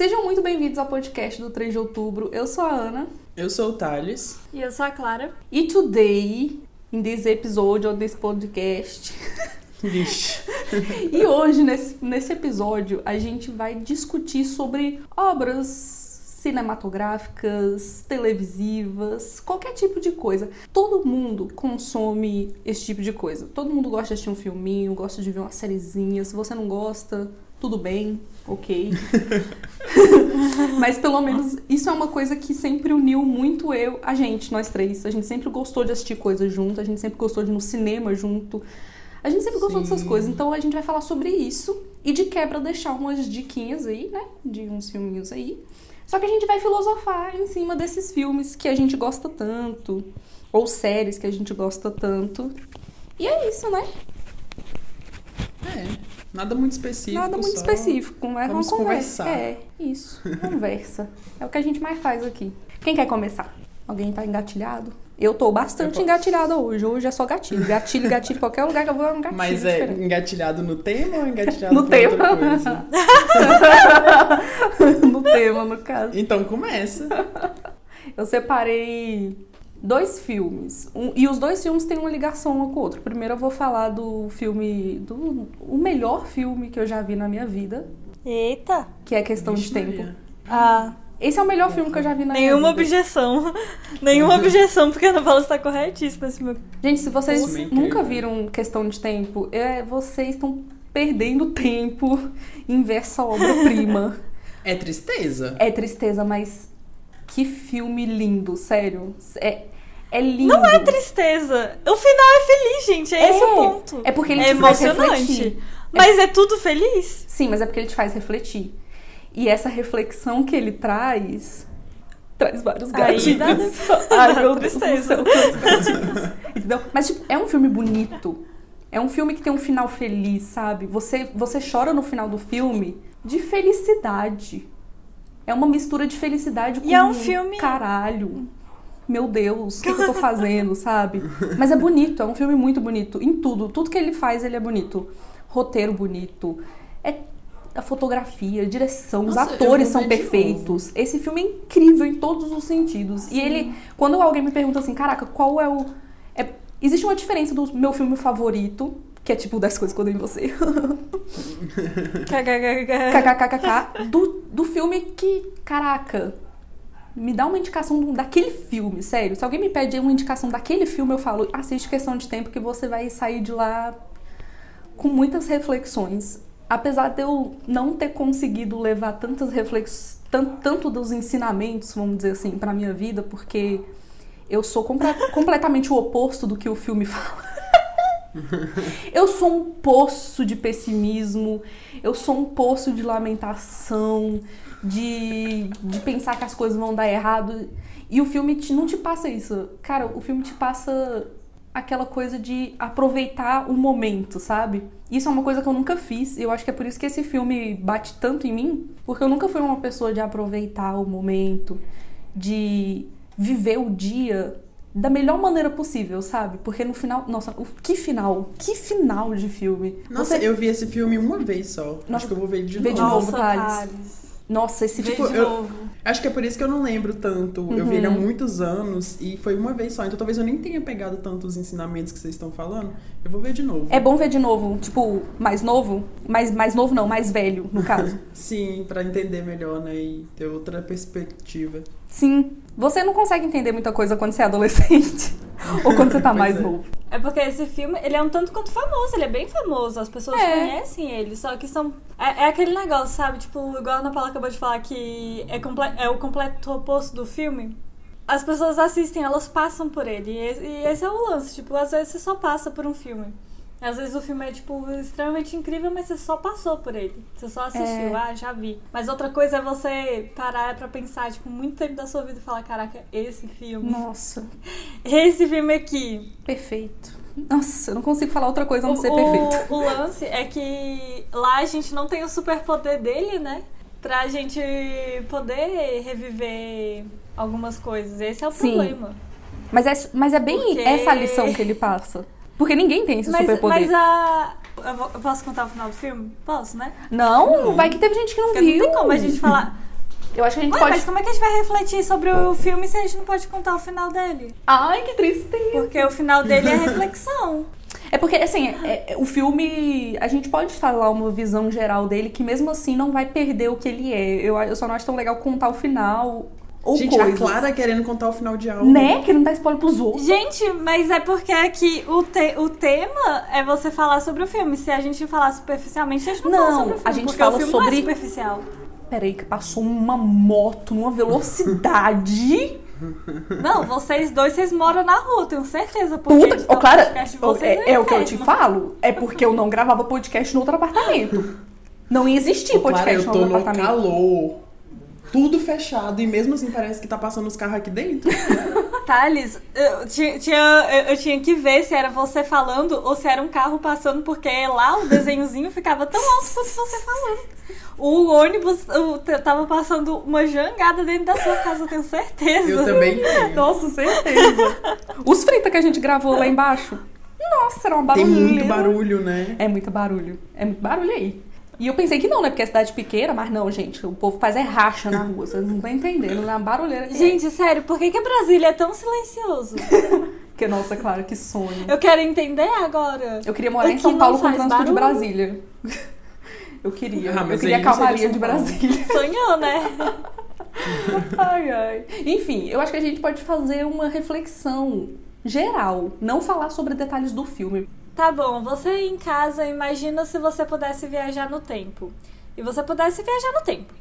Sejam muito bem-vindos ao podcast do 3 de outubro. Eu sou a Ana. Eu sou o Thales. E eu sou a Clara. E today, in this episode of this podcast. Vixe. e hoje, nesse, nesse episódio, a gente vai discutir sobre obras cinematográficas, televisivas, qualquer tipo de coisa. Todo mundo consome esse tipo de coisa. Todo mundo gosta de assistir um filminho, gosta de ver uma sériezinha. Se você não gosta, tudo bem, ok. Mas pelo menos isso é uma coisa que sempre uniu muito eu, a gente, nós três. A gente sempre gostou de assistir coisas junto, a gente sempre gostou de ir no cinema junto. A gente sempre gostou Sim. dessas coisas, então a gente vai falar sobre isso e de quebra deixar umas diquinhas aí, né? De uns filminhos aí. Só que a gente vai filosofar em cima desses filmes que a gente gosta tanto, ou séries que a gente gosta tanto. E é isso, né? É, nada muito específico. Nada muito específico, uma vamos conversa. conversar. É, isso, conversa. É o que a gente mais faz aqui. Quem quer começar? Alguém tá engatilhado? Eu tô bastante Eu engatilhada hoje. Hoje é só gatilho. Gatilho, gatilho, qualquer lugar que eu vou é um gatilho. Mas é diferente. engatilhado no tema ou engatilhado No tema. outra coisa? no tema, no caso. Então começa. Eu separei dois filmes. Um- e os dois filmes têm uma ligação um com o outro. Primeiro eu vou falar do filme. do o melhor filme que eu já vi na minha vida, Eita! que é Questão de Vixe, Tempo. Maria. Ah, Esse é o melhor filme que eu já vi na nenhuma minha vida. objeção. nenhuma objeção, porque a Ana Paula está corretíssima. Esse meu... Gente, se vocês é incrível. nunca viram Questão de Tempo, é, vocês estão perdendo tempo em ver essa obra-prima. É tristeza. é tristeza, mas que filme lindo, sério. É, é lindo. Não é tristeza. O final é feliz, gente. É, esse o ponto. É porque ele É te faz emocionante. refletir. Mas é tudo feliz? Sim, mas é porque ele te faz refletir. E essa reflexão que ele traz traz vários Aí dá- gatilhos. Ai, meu Deus do céu, gatilhos. Entendeu? Mas tipo, é um filme bonito. É um filme que tem um final feliz, sabe? Você você chora no final do filme de felicidade. É uma mistura de felicidade com E é um filme- caralho. Meu Deus, o que, que eu tô fazendo, sabe? Mas é bonito, é um filme muito bonito. Em tudo, tudo que ele faz, ele é bonito. Roteiro bonito, é a fotografia, a direção, os Nossa, eu atores são perfeitos. Esse filme é incrível em todos os sentidos. E ele, quando alguém me pergunta assim, caraca, qual é o. é- existe uma diferença do meu filme favorito, que é tipo das coisas que eu dei em você. KKKK, do, do filme que, caraca, me dá uma indicação daquele filme, sério. Se alguém me pede uma indicação daquele filme, eu falo, assiste Questão de Tempo, que você vai sair de lá com muitas reflexões. Apesar de eu não ter conseguido levar tantas reflexões, tanto dos ensinamentos, vamos dizer assim, pra minha vida, porque eu sou comple- completamente o oposto do que o filme fala. Eu sou um poço de pessimismo, eu sou um poço de lamentação, de, de pensar que as coisas vão dar errado. E o filme te- não te passa isso. Cara, o filme te passa aquela coisa de aproveitar o momento, sabe? Isso é uma coisa que eu nunca fiz. E eu acho que é por isso que esse filme bate tanto em mim, porque eu nunca fui uma pessoa de aproveitar o momento, de viver o dia da melhor maneira possível, sabe? Porque no final, nossa, o- que final, que final de filme. Nossa, Você- eu vi esse filme uma vez só. Nossa, Acho que eu vou ver de vê de novo. novo. Nossa, Thales. Thales. Nossa, esse tipo de eu- novo. Acho que é por isso que eu não lembro tanto. Eu vi ele há Uhum. muitos anos e foi uma vez só. Então talvez eu nem tenha pegado tanto os ensinamentos que vocês estão falando. Eu vou ver de novo. é bom ver de novo, tipo, mais novo, mais mais novo não, mais velho, no caso. Sim, pra entender melhor, né? E ter outra perspectiva. Sim, você não consegue entender muita coisa quando você é adolescente ou quando você tá mais é. novo. É porque esse filme, ele é um tanto quanto famoso, ele é bem famoso, as pessoas É. conhecem ele, só que são... É, é aquele negócio, sabe? Tipo, igual a Ana Paula acabou de falar que é, comple- é o completo oposto do filme. As pessoas assistem, elas passam por ele, e esse, e esse é o lance, tipo, às vezes você só passa por um filme. Às vezes o filme é, tipo, extremamente incrível, mas você só passou por ele. Você só assistiu, É. ah, já vi. Mas outra coisa é você parar pra pensar, tipo, muito tempo da sua vida e falar, caraca, esse filme, Nossa, esse filme aqui, perfeito. Nossa, eu não consigo falar outra coisa a não o, ser o- perfeito. o lance é que lá a gente não tem o superpoder dele, né? Pra gente poder reviver algumas coisas. Esse é o Sim. problema. Mas é, mas é bem Porque- essa lição que ele passa. Porque ninguém tem esse Mas, superpoder. mas a. Eu, posso contar o final do filme? Posso, né? Não, vai que teve gente que não Porque viu. não tem como a gente falar. Eu acho que a gente Ué, pode. mas como é que a gente vai refletir sobre o filme se a gente não pode contar o final dele? Ai, que tristeza. Porque o final dele é reflexão. É porque, assim, é- é- o filme. A gente pode falar uma visão geral dele que mesmo assim não vai perder o que ele é. Eu, eu só não acho tão legal contar o final ou Gente, coisas. a Clara querendo contar o final de algo. Né? Que não dá spoiler pros outros. Gente, mas é porque aqui o, te- o tema é você falar sobre o filme. Se a gente falar superficialmente, a gente não, fala Não, sobre o filme. a gente fala o filme sobre- não é superficial. Peraí, que passou uma moto numa velocidade. Não, vocês dois, vocês moram na rua, tenho certeza. Porque Puta, ô, Clara, podcast é, é o que eu te falo. É porque eu não gravava podcast no outro apartamento. Não ia existir Ô, Clara, podcast eu no tô outro no apartamento. calor. Tudo fechado e mesmo assim parece que tá passando os carros aqui dentro. Thales, eu tinha, eu- eu tinha que ver se era você falando ou se era um carro passando, porque lá o desenhozinho ficava tão alto quanto você falando. O ônibus t- tava passando uma jangada dentro da sua casa, eu tenho certeza. Eu também tenho. Nossa, certeza. Os frita que a gente gravou lá embaixo. Nossa, era uma Tem barulheira. muito barulho, né? É muito barulho. É muito barulho aí. E eu pensei que não, né? Porque é cidade pequena, mas não, gente. O povo faz é racha na rua. Vocês não estão entendendo. Na barulheira. que é. Gente, sério, por que, que Brasília é tão silencioso? Porque, nossa, claro, que sonho. Eu quero entender agora. Eu queria morar em Aqui São não Paulo com o trânsito de. Brasília. Eu queria. Ah, eu queria a calmaria São de. Brasília. Sonhou, né? Ai, ai. Enfim, eu acho que a gente pode fazer uma reflexão geral. Não falar sobre detalhes do filme. Tá bom, você em casa, imagina se você pudesse viajar no tempo. E você pudesse viajar no tempo.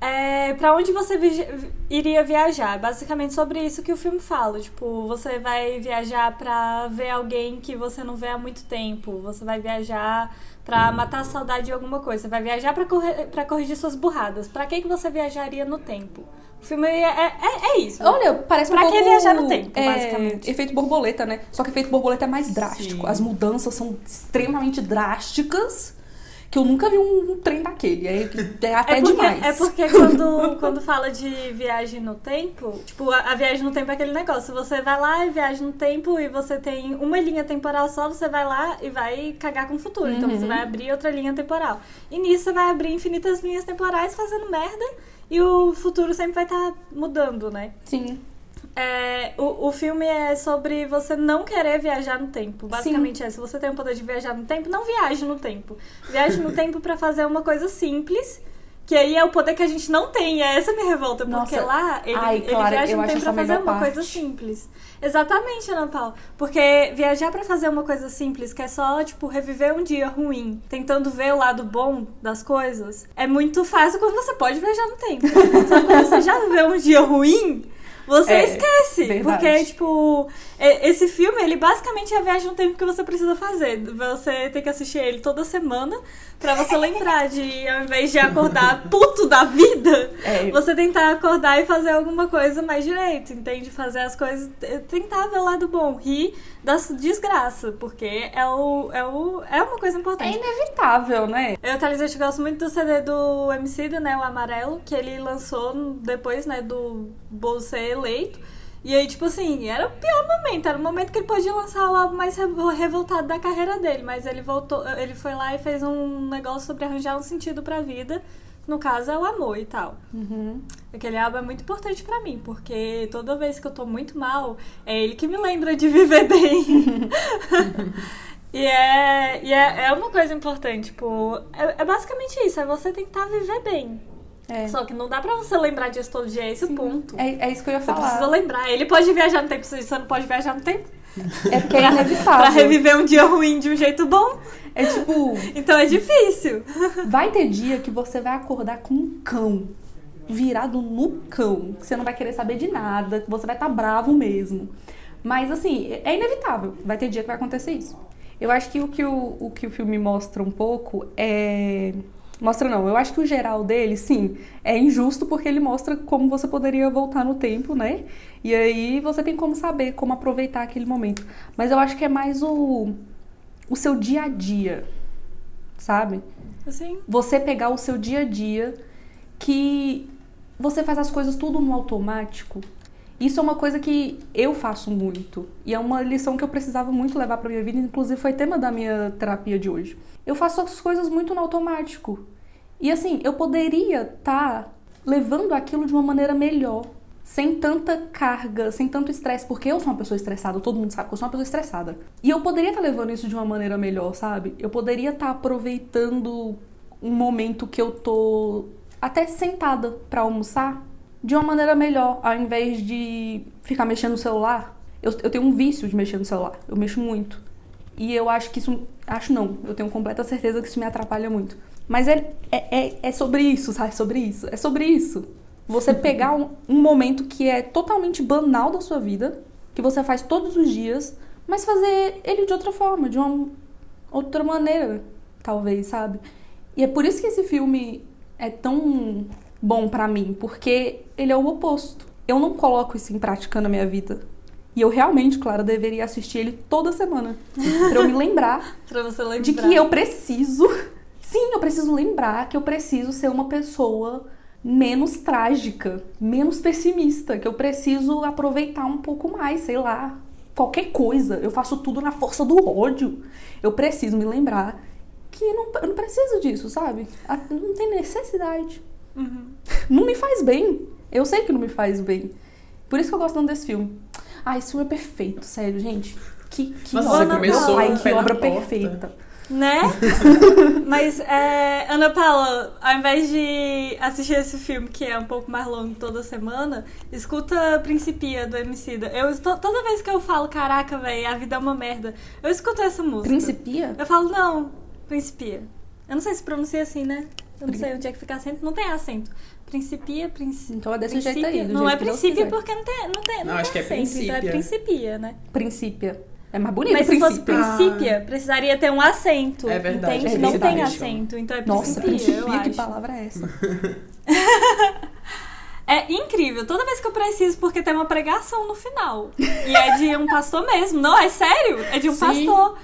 É, para onde você vi- iria viajar? Basicamente sobre isso que o filme fala. Tipo, você vai viajar pra ver alguém que você não vê há muito tempo. Você vai viajar pra matar a saudade de alguma coisa. Você vai viajar pra corrigir suas burradas. Pra que, que você viajaria no tempo? O filme é, é, é isso. Olha, parece um Pra pouco... que viajar no tempo, é, basicamente? Efeito borboleta, né? Só que efeito borboleta é mais drástico. Sim. As mudanças são extremamente drásticas. Que eu nunca vi um, um trem daquele. É, é até é porque, demais. É porque quando, quando fala de viagem no tempo, tipo, a, a viagem no tempo é aquele negócio. Você vai lá e viaja no tempo e você tem uma linha temporal só, você vai lá e vai cagar com o futuro. Então Uhum. você vai abrir outra linha temporal. E nisso você vai abrir infinitas linhas temporais fazendo merda e o futuro sempre vai estar mudando, né? Sim. É, o, o filme é sobre você não querer viajar no tempo. Basicamente é, se você tem o poder de viajar no tempo, não viaje no tempo. Viaje no tempo pra fazer uma coisa simples, que aí é o poder que a gente não tem. E é essa minha revolta, porque Nossa. lá ele, Ai, ele Clara, viaja no tempo pra fazer uma parte. coisa simples. Exatamente, Ana Paula. Porque viajar pra fazer uma coisa simples, que é só, tipo, reviver um dia ruim, tentando ver o lado bom das coisas, é muito fácil quando você pode viajar no tempo. Só que quando você já viveu um dia ruim, você É, esquece. verdade. Porque, tipo, é- esse filme, ele basicamente é a viagem no tempo que você precisa fazer. Você tem que assistir ele toda semana pra você lembrar de, ao invés de acordar puto da vida, É. você tentar acordar e fazer alguma coisa mais direito, entende? Fazer as coisas, tentar ver o lado bom, rir das desgraças, porque é, o, é, o, é uma coisa É importante. inevitável, né? Eu, Thales, eu gosto muito do CD do MC, né, o Amarelo, que ele lançou depois, né, do Bolso ser eleito. E aí, tipo assim, era o pior momento, era o momento que ele podia lançar o álbum mais revo- revoltado da carreira dele, mas ele voltou, ele foi lá e fez um negócio sobre arranjar um sentido pra vida. No caso, é o amor e tal. Uhum. Aquele álbum é muito importante pra mim, porque toda vez que eu tô muito mal, é ele que me lembra de viver bem. e é, e é, é uma coisa importante, tipo, é, é basicamente isso, é você tentar viver bem. É. Só que não dá pra você lembrar disso todo dia, é esse o ponto. É, é isso que eu ia Você precisa falar. lembrar. Ele pode viajar no tempo, você não pode viajar no tempo. É porque é Pra inevitável. reviver um dia ruim de um jeito bom. É tipo, Então é difícil. vai ter dia que você vai acordar com um cão virado no cão, que você não vai querer saber de nada, que você vai estar bravo mesmo. Mas assim, é inevitável. Vai ter dia que vai acontecer isso. Eu acho que o que o, o que o filme mostra um pouco é. Mostra não, eu acho que o geral dele, sim, é injusto porque ele mostra como você poderia voltar no tempo, né? E aí você tem como saber como aproveitar aquele momento. Mas eu acho que é mais o, o seu dia a dia, sabe? Assim, você pegar o seu dia a dia que você faz as coisas tudo no automático. Isso é uma coisa que eu faço muito e é uma lição que eu precisava muito levar para minha vida, inclusive foi tema da minha terapia de hoje. Eu faço as coisas muito no automático. E assim, eu poderia estar levando aquilo de uma maneira melhor. Sem tanta carga, sem tanto estresse, porque eu sou uma pessoa estressada, todo mundo sabe que eu sou uma pessoa estressada. E eu poderia estar levando isso de uma maneira melhor, sabe? Eu poderia estar aproveitando um momento que eu tô até sentada para almoçar de uma maneira melhor, ao invés de ficar mexendo no celular. Eu, eu tenho um vício de mexer no celular, eu mexo muito. E eu acho que isso. Acho não, eu tenho completa certeza que isso me atrapalha muito. Mas é, é, é, é sobre isso, sabe? Sobre isso. É sobre isso. Você pegar um, um momento que é totalmente banal da sua vida, que você faz todos os dias, mas fazer ele de outra forma, de uma outra maneira, talvez, sabe? E é por isso que esse filme é tão bom pra mim, porque ele é o oposto. Eu não coloco isso em prática na minha vida. E eu realmente, claro, deveria assistir ele toda semana. pra eu me lembrar lembrar. de que eu preciso. Sim, eu preciso lembrar que eu preciso ser uma pessoa menos trágica, menos pessimista, que eu preciso aproveitar um pouco mais, sei lá, qualquer coisa. Eu faço tudo na força do ódio. Eu preciso me lembrar que não, eu não preciso disso, sabe? Não tem necessidade. Uhum. Não me faz bem. Eu sei que não me faz bem. Por isso que eu gosto tanto desse filme. Ah, esse filme é perfeito, sério, gente. Que, que Nossa, obra, você começou Ai, que obra perfeita. Né? Mas, é, Ana Paula, ao invés de assistir esse filme, que é um pouco mais longo toda semana, escuta Principia, do Emicida. Eu toda vez que eu falo, caraca, velho, a vida é uma merda, eu escuto essa música. Principia? Eu falo, não, Principia. Eu não sei se pronuncia assim, né? Eu não sei onde é que fica acento. Não tem acento. Principia, princípio. Então é desse jeito aí, do Não jeito é princípio porque não tem, não tem, não Não, tem acho que é acento. Então é princípia. Principia, né? Princípia. É mais bonito Mas se fosse princípio. Princípia, precisaria ter um acento. É verdade, Entende? é não verdade. tem acento, então é Nossa, Principia, eu princípio, que acho. palavra é essa? É incrível, toda vez que eu preciso, porque tem uma pregação no final. E é de um pastor mesmo. Não, é sério, é de um Sim. pastor.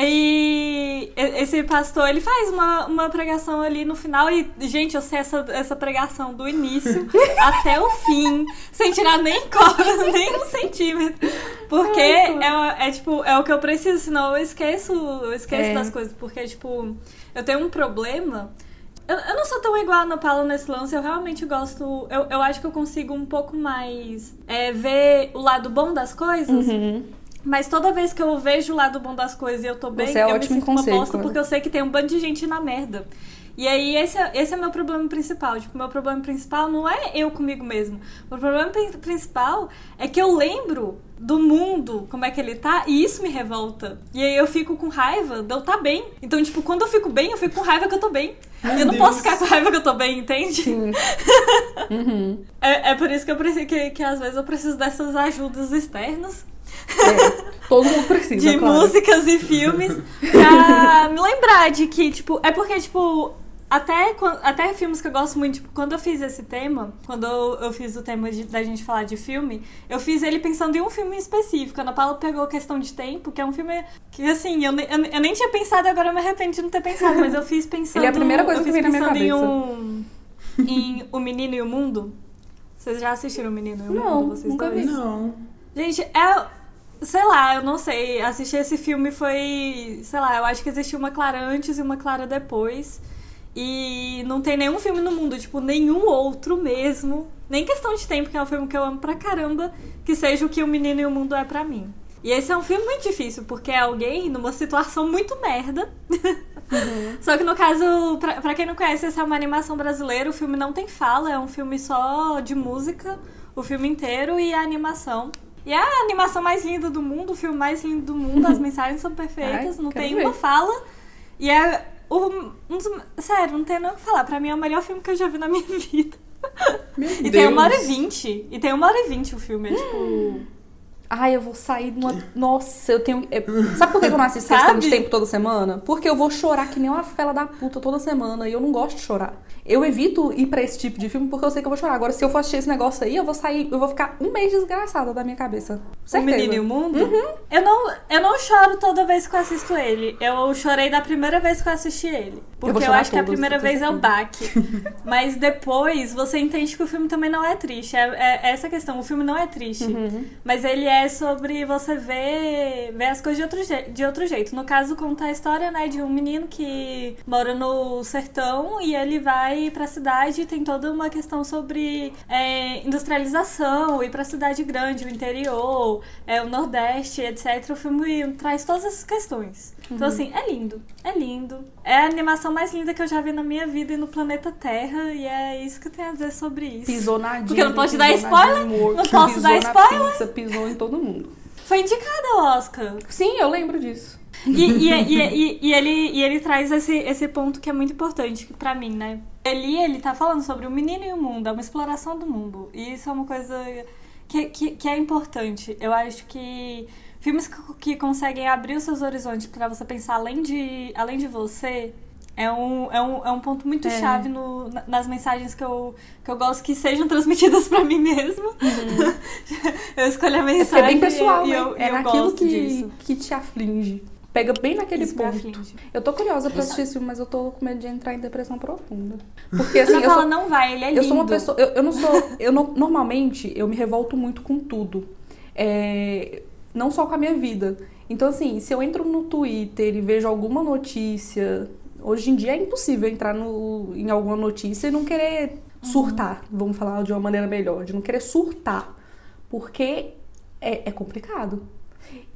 E esse pastor, ele faz uma, uma pregação ali no final e, gente, eu sei essa, essa pregação do início até o fim, sem tirar nem cor, nem um centímetro. Porque é, é, tipo, é o que eu preciso, senão eu esqueço, eu esqueço É. das coisas. Porque, tipo, eu tenho um problema eu, eu não sou tão igual a Ana Paula nesse lance, eu realmente gosto. Eu, eu acho que eu consigo um pouco mais é, ver o lado bom das coisas. Uhum. Mas toda vez que eu vejo o lado bom das coisas e eu tô bem, é eu me sinto uma conselho, bosta porque eu sei que tem um bando de gente na merda. E aí, esse é, esse é meu problema principal. Tipo, meu problema principal não é eu comigo mesmo. O problema pri- principal é que eu lembro do mundo, como é que ele tá, e isso me revolta. E aí eu fico com raiva de eu tá bem. Então, tipo, quando eu fico bem, eu fico com raiva que eu tô bem. Meu eu não Deus. posso ficar com raiva que eu tô bem, entende? Sim. Uhum. É, é por isso que eu preciso que, que às vezes eu preciso dessas ajudas externas É, todo mundo precisa, de claro. músicas e filmes pra me lembrar de que, tipo, é porque, tipo, até, até filmes que eu gosto muito, tipo, quando eu fiz esse tema, quando eu, eu fiz o tema de- da gente falar de filme, eu fiz ele pensando em um filme específico. A Ana Paula pegou Questão de Tempo, que é um filme que, assim, eu, eu, eu nem tinha pensado e agora eu me arrependo de não ter pensado, mas eu fiz pensando... Ele é a primeira coisa eu que na minha pensando em cabeça. um... em O Menino e o Mundo. Vocês já assistiram O Menino e o Não, Mundo? Vocês nunca dois? vi. Não. Gente, é. Sei lá, eu não sei. Assistir esse filme foi. Sei lá, eu acho que existiu uma Clara antes e uma Clara depois. E não tem nenhum filme no mundo, tipo, nenhum outro mesmo. Nem questão de tempo, que é um filme que eu amo pra caramba, que seja o que o menino e o mundo é pra mim. E esse é um filme muito difícil, porque é alguém numa situação muito merda. Só que no caso, pra, pra quem não conhece, essa é uma animação brasileira. O filme não tem fala, é um filme só de música, o filme inteiro e a animação. E é a animação mais linda do mundo, o filme mais lindo do mundo, as mensagens são perfeitas, Ai, não tem ver. uma fala. E é o, um dos, sério, não tem nem o que falar. Pra mim é o melhor filme que eu já vi na minha vida. Meu E Deus. tem uma hora e vinte. E tem uma hora e vinte o filme, é tipo. Ai, eu vou sair de uma. Nossa, eu tenho. Sabe por que eu não assisto questão de tempo toda semana? Porque eu vou chorar que nem uma fela da puta toda semana e eu não gosto de chorar. Eu evito ir pra esse tipo de filme porque eu sei que eu vou chorar. Agora, se eu for assistir esse negócio aí, eu vou sair, eu vou ficar um mês desgraçada da minha cabeça. O Certeza. Menino e o Mundo? Eu, não, eu não choro toda vez que eu assisto ele. Eu chorei da primeira vez que eu assisti ele. Porque eu, eu acho que a primeira vez é o baque. Mas depois você entende que o filme também não é triste. É, é essa questão. O filme não é triste. Uhum. Mas ele é sobre você ver, ver as coisas de outro, de outro jeito. No caso, conta a história né, de um menino que mora no sertão e ele vai pra cidade e tem toda uma questão sobre é, industrialização, ir pra cidade grande, o interior, é, o Nordeste, etc. O filme traz todas essas questões. Então, uhum. Então, assim, é lindo. É lindo. É a animação mais linda que eu já vi na minha vida e no planeta Terra. E é isso que eu tenho a dizer sobre isso. Pisou na Porque eu não posso dar spoiler. Não posso dar spoiler. Pizza, pisou em todo mundo. Foi indicada ao Oscar. Sim, eu lembro disso. E, e, e, e, ele, e ele traz esse, esse ponto que é muito importante para mim, né? Ele, ele tá falando sobre o menino e o mundo, é uma exploração do mundo. E isso é uma coisa que, que, que é importante. Eu acho que filmes que, que conseguem abrir os seus horizontes para você pensar além de, além de você é um, é um, é um ponto muito é. chave no, nas mensagens que eu, que eu gosto que sejam transmitidas para mim mesmo. Uhum. eu escolho a mensagem. É bem pessoal, e eu, né? é eu naquilo que, que te aflige. Pega bem naquele Isso ponto. Eu tô curiosa pra assistir esse filme, mas eu tô com medo de entrar em depressão profunda. Porque assim. Não, eu sou, não vai, ele é lindo. Eu sou uma pessoa. Eu, eu não sou. Eu não, normalmente eu me revolto muito com tudo. É, não só com a minha vida. Então, assim, se eu entro no Twitter e vejo alguma notícia. Hoje em dia é impossível entrar no, em alguma notícia e não querer surtar, uhum. vamos falar de uma maneira melhor, de não querer surtar. Porque é, é complicado.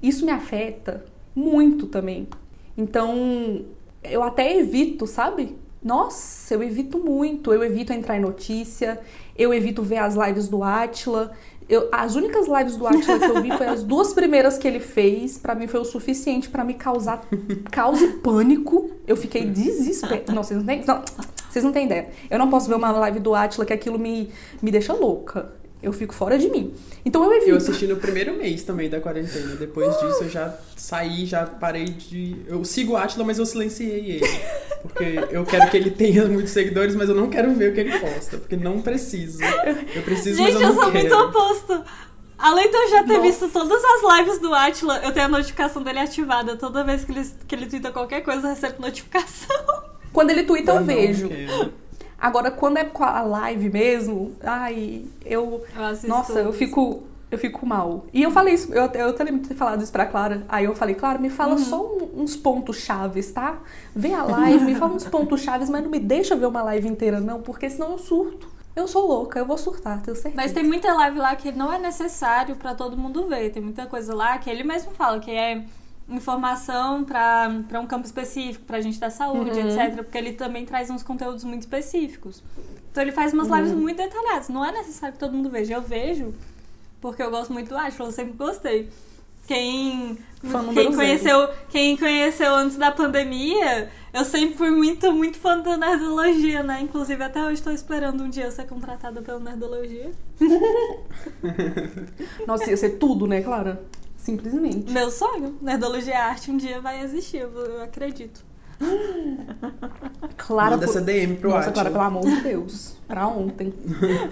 Isso me afeta muito também. Então, eu até evito, sabe? Nossa, eu evito muito. Eu evito entrar em notícia, eu evito ver as lives do Atila. Eu, as únicas lives do Atila que eu vi foi as duas primeiras que ele fez. Para mim foi o suficiente para me causar caos e pânico. Eu fiquei desesperada. Não, vocês não têm, não, vocês não têm ideia. Eu não posso ver uma live do Atila que aquilo me, me deixa louca eu fico fora de mim. Então eu evito. Eu assisti no primeiro mês também da quarentena. Depois disso eu já saí, já parei de. Eu sigo o Atila, mas eu silenciei ele. Porque eu quero que ele tenha muitos seguidores, mas eu não quero ver o que ele posta. Porque não preciso. Eu preciso, Gente, mas eu não eu sou quero. muito oposto. Além de eu já ter Nossa. visto todas as lives do Atila, eu tenho a notificação dele ativada. Toda vez que ele, que ele twitta qualquer coisa, eu recebo notificação. Quando ele twitta, eu, eu vejo. Quero. Agora, quando é com a live mesmo, ai, eu. eu nossa, eu fico. Eu fico mal. E eu falei isso, eu, eu também ter falado isso pra Clara. Aí eu falei, Clara, me fala uhum. só um, uns pontos chaves, tá? Vê a live, me fala uns pontos chaves, mas não me deixa ver uma live inteira, não, porque senão eu surto. Eu sou louca, eu vou surtar, tenho certeza. Mas tem muita live lá que não é necessário para todo mundo ver. Tem muita coisa lá que ele mesmo fala que é informação para um campo específico, para gente da saúde, uhum. etc. Porque ele também traz uns conteúdos muito específicos. Então ele faz umas uhum. lives muito detalhadas. Não é necessário que todo mundo veja. Eu vejo, porque eu gosto muito do Ashford, eu sempre gostei. Quem, quem conheceu, quem conheceu antes da pandemia, eu sempre fui muito, muito fã da Nerdologia, né? Inclusive, até hoje estou esperando um dia ser contratada pela Nerdologia. Nossa, ia ser tudo, né, Clara? Simplesmente. Meu sonho, Nerdologia Arte um dia vai existir, eu, eu acredito. Clara, Manda essa DM pro Nossa, Clara, pelo amor de Deus. Pra ontem.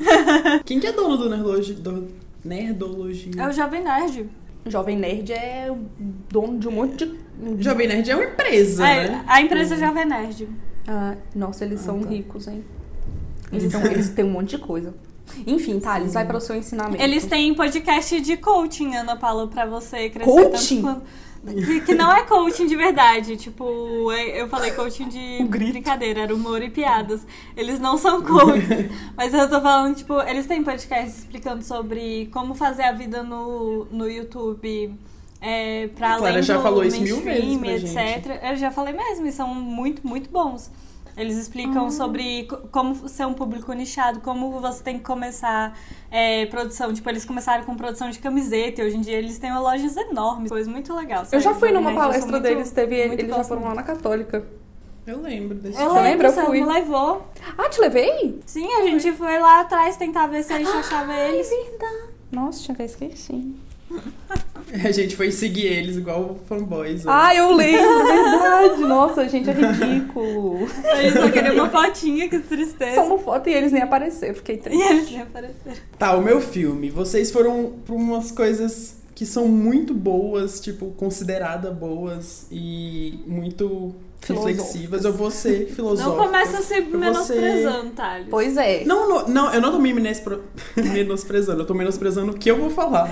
Quem que é dono do Nerdologia? Do Nerdologia? É o Jovem Nerd. Jovem Nerd é dono de um monte de. Jovem Nerd é uma empresa, é, né? A empresa uhum. Jovem Nerd. Ah, nossa, eles ah, são tá. ricos, hein? Eles, são, eles têm um monte de coisa. Enfim, Thales, Sim. vai para o seu ensinamento. Eles têm podcast de coaching, Ana Paula, para você crescer coaching? tanto quanto... Que, que, não é coaching de verdade. Tipo, é, eu falei coaching de brincadeira, era humor e piadas. Eles não são coaching. mas eu tô falando, tipo, eles têm podcast explicando sobre como fazer a vida no, no YouTube. É, pra além já do falou isso mil vezes etc. Gente. Eu já falei mesmo, e são muito, muito bons. Eles explicam uhum. sobre como ser um público nichado, como você tem que começar é, produção. Tipo, eles começaram com produção de camiseta e hoje em dia eles têm lojas enormes, coisa muito legal. Eu já fui numa palestra muito, deles, teve, eles já foram lá na Católica. Eu lembro desse Eu lembro, lembra? Eu fui. me levou. Ah, te levei? Sim, a gente foi lá atrás tentar ver se a gente achava eles. É verdade. Nossa, tinha até esquecido. A gente foi seguir eles igual fanboys. Ah, eu lembro, é verdade. Nossa, gente, é ridículo. Eles só queriam uma fotinha, que tristeza. Só uma foto e eles nem apareceram, fiquei triste. E eles nem apareceram. Tá, o meu filme. Vocês foram pra umas coisas que são muito boas, tipo, consideradas boas e muito reflexivas, eu vou ser filosófica. Não começa se eu vou menosprezando, Thales. Pois é. Não, não, não, eu não tô me menospre- menosprezando, eu tô menosprezando o que eu vou falar.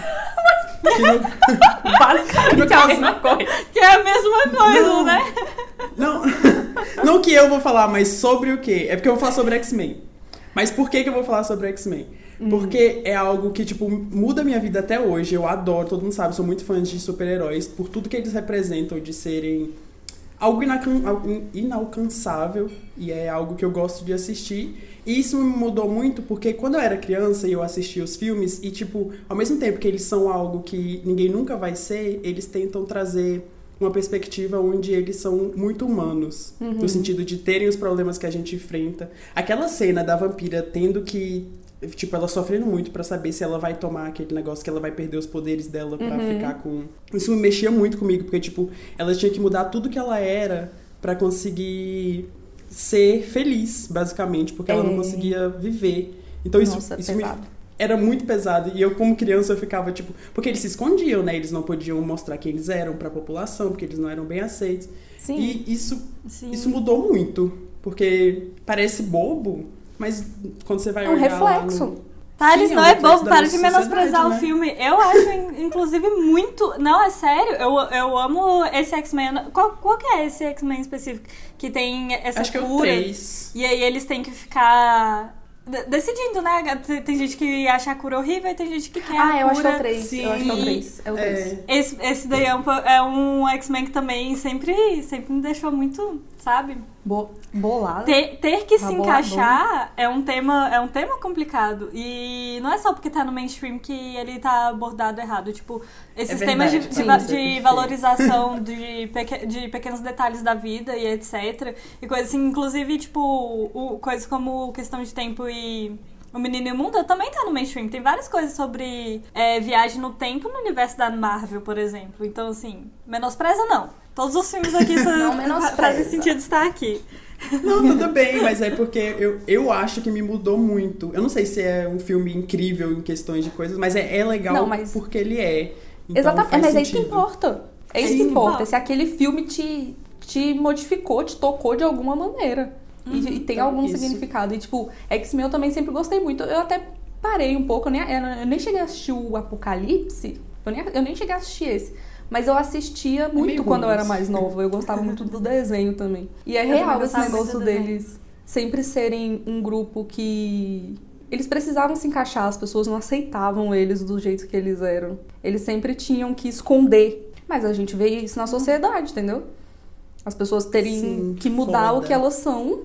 Basicamente é a mesma coisa. Que é a mesma coisa, Não. né? Não, não que eu vou falar, mas sobre o quê? É porque eu vou falar sobre X-Men. Mas por que, que eu vou falar sobre X-Men? Porque é algo que, tipo, muda a minha vida até hoje. Eu adoro, todo mundo sabe, sou muito fã de super-heróis por tudo que eles representam de serem algo inalcançável e é algo que eu gosto de assistir. E isso me mudou muito porque quando eu era criança e eu assistia os filmes e tipo, ao mesmo tempo que eles são algo que ninguém nunca vai ser, eles tentam trazer uma perspectiva onde eles são muito humanos, no sentido de terem os problemas que a gente enfrenta. Aquela cena da vampira tendo que tipo ela sofrendo muito pra saber se ela vai tomar aquele negócio que ela vai perder os poderes dela pra ficar com isso me mexia muito comigo porque tipo ela tinha que mudar tudo que ela era pra conseguir ser feliz basicamente porque ela não É. conseguia viver então isso, Nossa, isso me- pesado. era muito pesado e eu como criança eu ficava tipo porque eles se escondiam né eles não podiam mostrar quem eles eram pra população porque eles não eram bem aceitos Sim. e isso Sim. isso mudou muito porque parece bobo mas quando você vai É um olhar reflexo. no- Thales, Sim, não é bobo, para de menosprezar sociedade, o né? filme. Eu acho, in- inclusive, muito. Não, é sério, eu, eu amo esse X-Men. Qual, qual que é esse X-Men específico? Que tem essa acho que é o cura. 3 E aí eles têm que ficar de- decidindo, né? Tem- gente que acha a cura horrível e tem gente que quer Ah, a eu acho que é o cura. 3. Eu acho que é o Sim. 3. É o 3. é, Esse, esse daí é um, é um X-Men que também sempre, sempre me deixou muito, sabe? Bo bolado. Ter, ter que se Tá encaixar é um, tema, é um tema complicado. E não é só porque tá no mainstream que ele tá abordado errado. Tipo, esses É temas de, de, de valorização de, peque- de pequenos detalhes da vida e etc. E coisas assim, inclusive, tipo, o, coisas como questão de tempo e. O Menino e o Mundo também tá no mainstream. Tem várias coisas sobre é, viagem no tempo no universo da Marvel, por exemplo. Então, assim, menospreza não. Todos os filmes aqui menospreza. fazem sentido estar aqui. Não, tudo bem, mas é porque eu, eu acho que me mudou muito. Eu não sei se é um filme incrível em questões de coisas, mas é, é legal Não, mas- porque ele é. Então Exatamente. faz Mas é isso que importa. É isso É que importa. Se aquele filme te, te modificou, te tocou de alguma maneira. E, e tem Então, algum isso. significado. E, tipo, X-Men eu também sempre gostei muito. Eu até parei um pouco. Eu nem, eu nem cheguei a assistir o Apocalipse. Eu nem, eu nem cheguei a assistir esse. Mas eu assistia muito meio quando eu ruim era esse. mais nova. Eu gostava muito do desenho também. E é Eu real esse negócio do desenho. deles sempre serem um grupo que. Eles precisavam se encaixar, as pessoas não aceitavam eles do jeito que eles eram. Eles sempre tinham que esconder. Mas a gente vê isso na sociedade, entendeu? As pessoas terem Sim, que mudar foda. o que elas são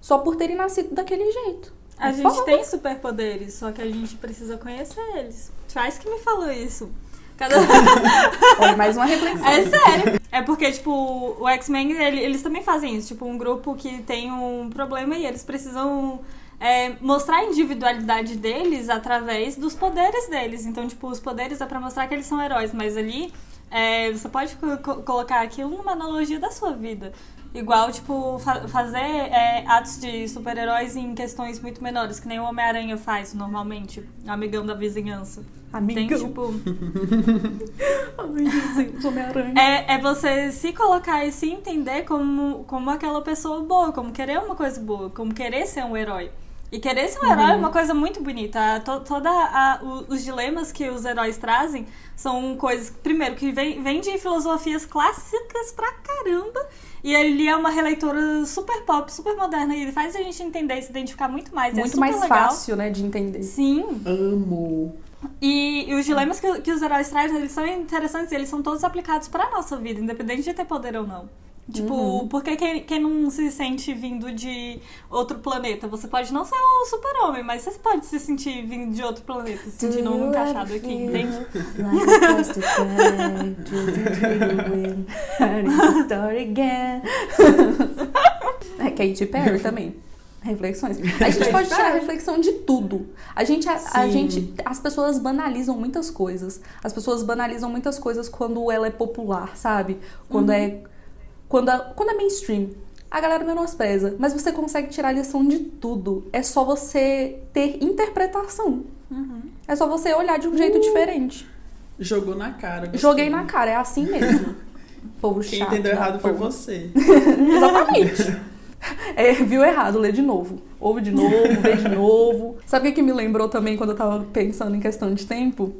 só por terem nascido daquele jeito. A É gente foda. tem superpoderes, só que a gente precisa conhecer eles. Traz que me falou isso. Cada... Olha, mais uma reflexão. É sério. É porque, tipo, o X-Men, ele- eles também fazem isso. Tipo, um grupo que tem um problema e eles precisam é, mostrar a individualidade deles através dos poderes deles. Então, tipo, os poderes é pra mostrar que eles são heróis, mas ali é, você pode co- co- colocar aquilo numa analogia da sua vida. Igual, tipo, fa- fazer é, atos de super-heróis em questões muito menores, que nem o Homem-Aranha faz normalmente, amigão da vizinhança. Tem, Amigão. tipo, Ai, meu Deus, Homem-Aranha. é, é você se colocar e se entender como, como aquela pessoa boa, como querer uma coisa boa, como querer ser um herói. E querer ser um herói é uma coisa muito bonita. To, toda a- o- os dilemas que os heróis trazem são coisas, primeiro, que vem, vem de filosofias clássicas pra caramba. E ele é uma releitura super pop, super moderna. E ele faz a gente entender e se identificar muito mais. é Muito super mais legal. fácil, né, de entender. Sim. Amo. E, e os dilemas que, que os heróis trazem, eles são interessantes e eles são todos aplicados pra nossa vida, independente de ter poder ou não. Tipo, Uhum. porque quem, quem não se sente vindo de outro planeta? Você pode não ser um super-homem, mas você pode se sentir vindo de outro planeta, se sentindo um encaixado aqui, entende? É Katy Perry também. Reflexões. A gente pode tirar reflexão de tudo. A gente, a, a gente, as pessoas banalizam muitas coisas. As pessoas banalizam muitas coisas quando ela é popular, sabe? Quando é, quando, a- quando é mainstream. A galera menospreza, mas você consegue tirar lição de tudo. É só você ter interpretação. É só você olhar de um jeito diferente. Jogou na cara. gostei. Joguei na cara, é assim mesmo. Povo Quem chato. entendeu da errado foi você. Exatamente. É, viu errado, lê de novo. Ouve de novo, vê de novo. Sabe o que que me lembrou também quando eu tava pensando em questão de tempo?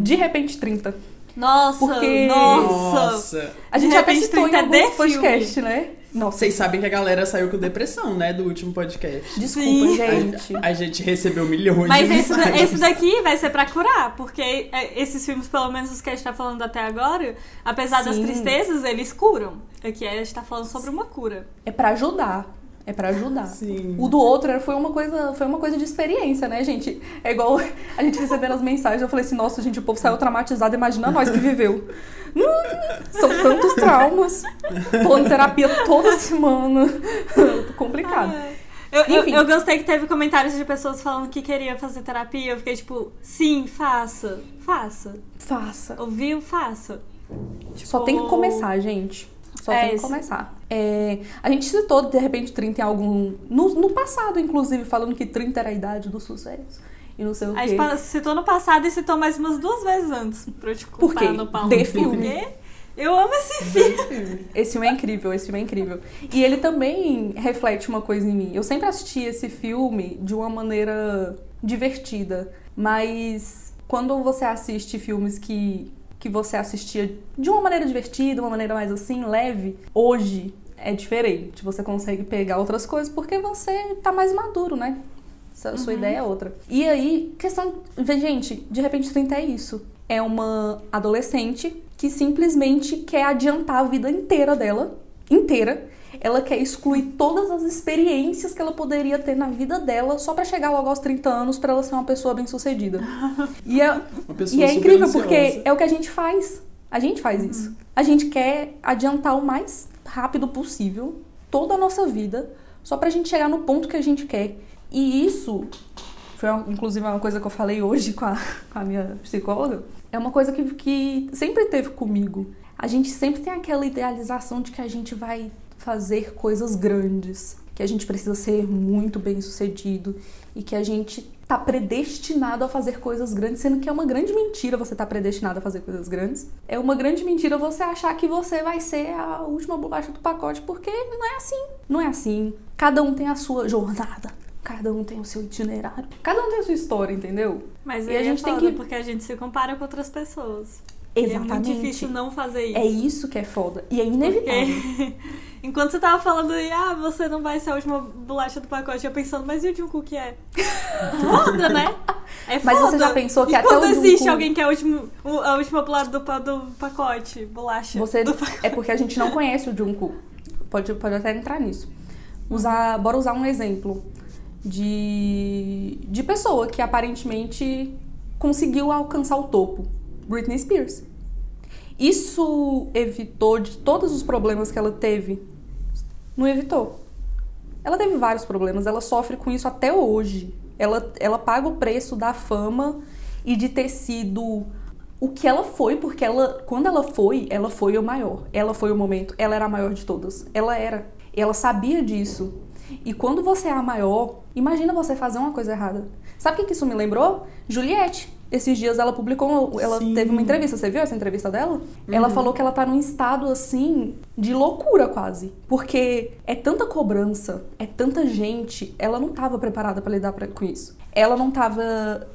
De repente 30. Nossa, Porque- nossa. A gente De já citou em 30 é de alguns podcasts, né? Nossa, Vocês sabem que a galera saiu com depressão, né? Do último podcast. desculpa, Sim. gente. A, a gente recebeu milhões Mas de esse, mensagens. esse daqui vai ser pra curar, porque é, esses filmes, pelo menos os que a gente tá falando até agora, apesar das Sim. tristezas, eles curam. Aqui a gente tá falando sobre uma cura. É pra ajudar. É pra ajudar. Sim. O do outro era- foi uma coisa, foi uma coisa de experiência, né, gente? É igual a gente recebendo as mensagens, eu falei assim, nossa, gente, o povo saiu traumatizado, imagina nós que viveu. Hum, são tantos traumas. Tô em terapia toda semana. Complicado. Eu, eu, Enfim. eu gostei que teve comentários de pessoas falando que queria fazer terapia. Eu fiquei tipo, sim, faça. Faça. Faça. Ouviu? Faça. Só tem que começar, gente. Só É tem que isso. começar. É, a gente citou, de repente, 30 em algum. No, no passado, inclusive, falando que 30 era a idade do sucesso. E não sei o A quê. gente fala- citou no passado e citou mais umas duas vezes antes. Pra eu te Por quê? no pau. De filme. Porque eu amo esse filme. Esse filme é incrível, esse filme é incrível. E ele também reflete uma coisa em mim. Eu sempre assisti esse filme de uma maneira divertida, mas quando você assiste filmes que, que você assistia de uma maneira divertida, uma maneira mais assim, leve, hoje é diferente. Você consegue pegar outras coisas porque você tá mais maduro, né? Sua, sua ideia é outra. E aí, questão. Gente, de repente 30 é isso. É uma adolescente que simplesmente quer adiantar a vida inteira dela. Inteira. Ela quer excluir todas as experiências que ela poderia ter na vida dela só pra chegar logo aos 30 anos pra ela ser uma pessoa bem-sucedida. E é, e é incrível porque é o que a gente faz. A gente faz isso. A gente quer adiantar o mais rápido possível toda a nossa vida só pra gente chegar no ponto que a gente quer. E isso foi inclusive uma coisa que eu falei hoje com a, com a minha psicóloga. É uma coisa que, que sempre teve comigo. A gente sempre tem aquela idealização de que a gente vai fazer coisas grandes, que a gente precisa ser muito bem sucedido e que a gente tá predestinado a fazer coisas grandes, sendo que é uma grande mentira você tá predestinado a fazer coisas grandes. É uma grande mentira você achar que você vai ser a última bolacha do pacote, porque não é assim. Não é assim. Cada um tem a sua jornada. Cada um tem o seu itinerário. Cada um tem a sua história, entendeu? Mas E a gente é tem que- porque a gente se compara com outras pessoas. E é muito Exatamente. difícil não fazer isso. É isso que é foda. E é inevitável. Porque enquanto você tava falando aí, ah, você não vai ser a última bolacha do pacote, eu pensando, mas e o Jungkook que é? Foda, né? É Mas foda. você já pensou que e até quando o existe alguém que é a última, a última bolacha do, do pacote, bolacha Você pacote. é porque a gente não conhece o Jungkook. Pode, pode até entrar nisso. Usar, bora usar um exemplo de de pessoa que aparentemente conseguiu alcançar o topo. Britney Spears. Isso evitou de todos os problemas que ela teve? Não evitou. Ela teve vários problemas, ela sofre com isso até hoje. Ela, ela paga o preço da fama e de ter sido o que ela foi, porque ela, quando ela foi, ela foi o maior. Ela foi o momento, ela era a maior de todas. Ela era. Ela sabia disso. E quando você é a maior, imagina você fazer uma coisa errada. Sabe o que isso me lembrou? Juliette. Esses dias ela publicou, ela Sim. teve uma entrevista, você viu essa entrevista dela? Ela falou que ela tá num estado assim de loucura quase, porque é tanta cobrança, é tanta gente, ela não tava preparada pra lidar pra- com isso. Ela não tava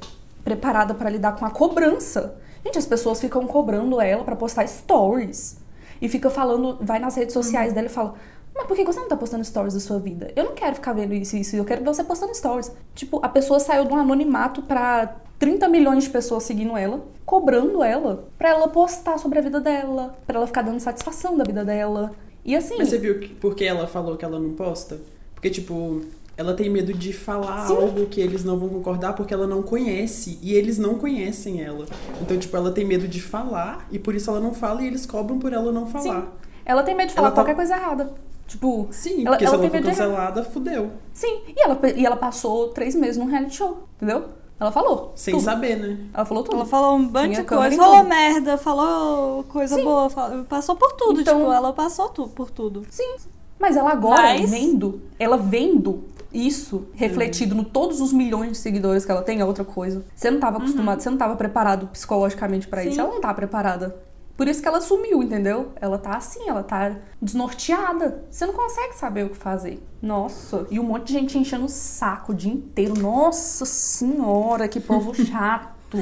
preparada pra lidar com a cobrança. Gente, as pessoas ficam cobrando ela pra postar stories e fica falando, vai nas redes sociais dela e fala: mas por que você não tá postando stories da sua vida? Eu não quero ficar vendo isso e isso, eu quero ver você postando stories. Tipo, a pessoa saiu de um anonimato pra 30 milhões de pessoas seguindo ela, cobrando ela pra ela postar sobre a vida dela, pra ela ficar dando satisfação da vida dela. E assim, Mas você viu que, por que ela falou que ela não posta? Porque, tipo, ela tem medo de falar Sim. algo que eles não vão concordar porque ela não conhece. E eles não conhecem ela. Então, tipo, ela tem medo de falar e por isso ela não fala e eles cobram por ela não falar. ela tem medo de falar tá- qualquer coisa errada. Tipo, Sim, Ela- porque ela se ela for de cancelada, fudeu. sim. E ela, e ela passou três meses num reality show, entendeu? Ela falou. Sem tudo. saber, né? Ela falou tudo. Ela falou um bando Tinha de coisa, falou tudo. merda, falou coisa Sim. boa, falou- passou por tudo, Então- tipo, ela passou tu, por tudo. Sim. Mas ela agora, Mas- vendo, ela vendo isso refletido no todos os milhões de seguidores que ela tem, é outra coisa. Você não tava acostumado, você não tava preparado psicologicamente pra isso. Ela não tá preparada. Por isso que ela sumiu, entendeu? Ela tá assim, ela tá desnorteada. Você não consegue saber o que fazer. Nossa, e um monte de gente enchendo o saco o dia inteiro. Nossa senhora, que povo chato.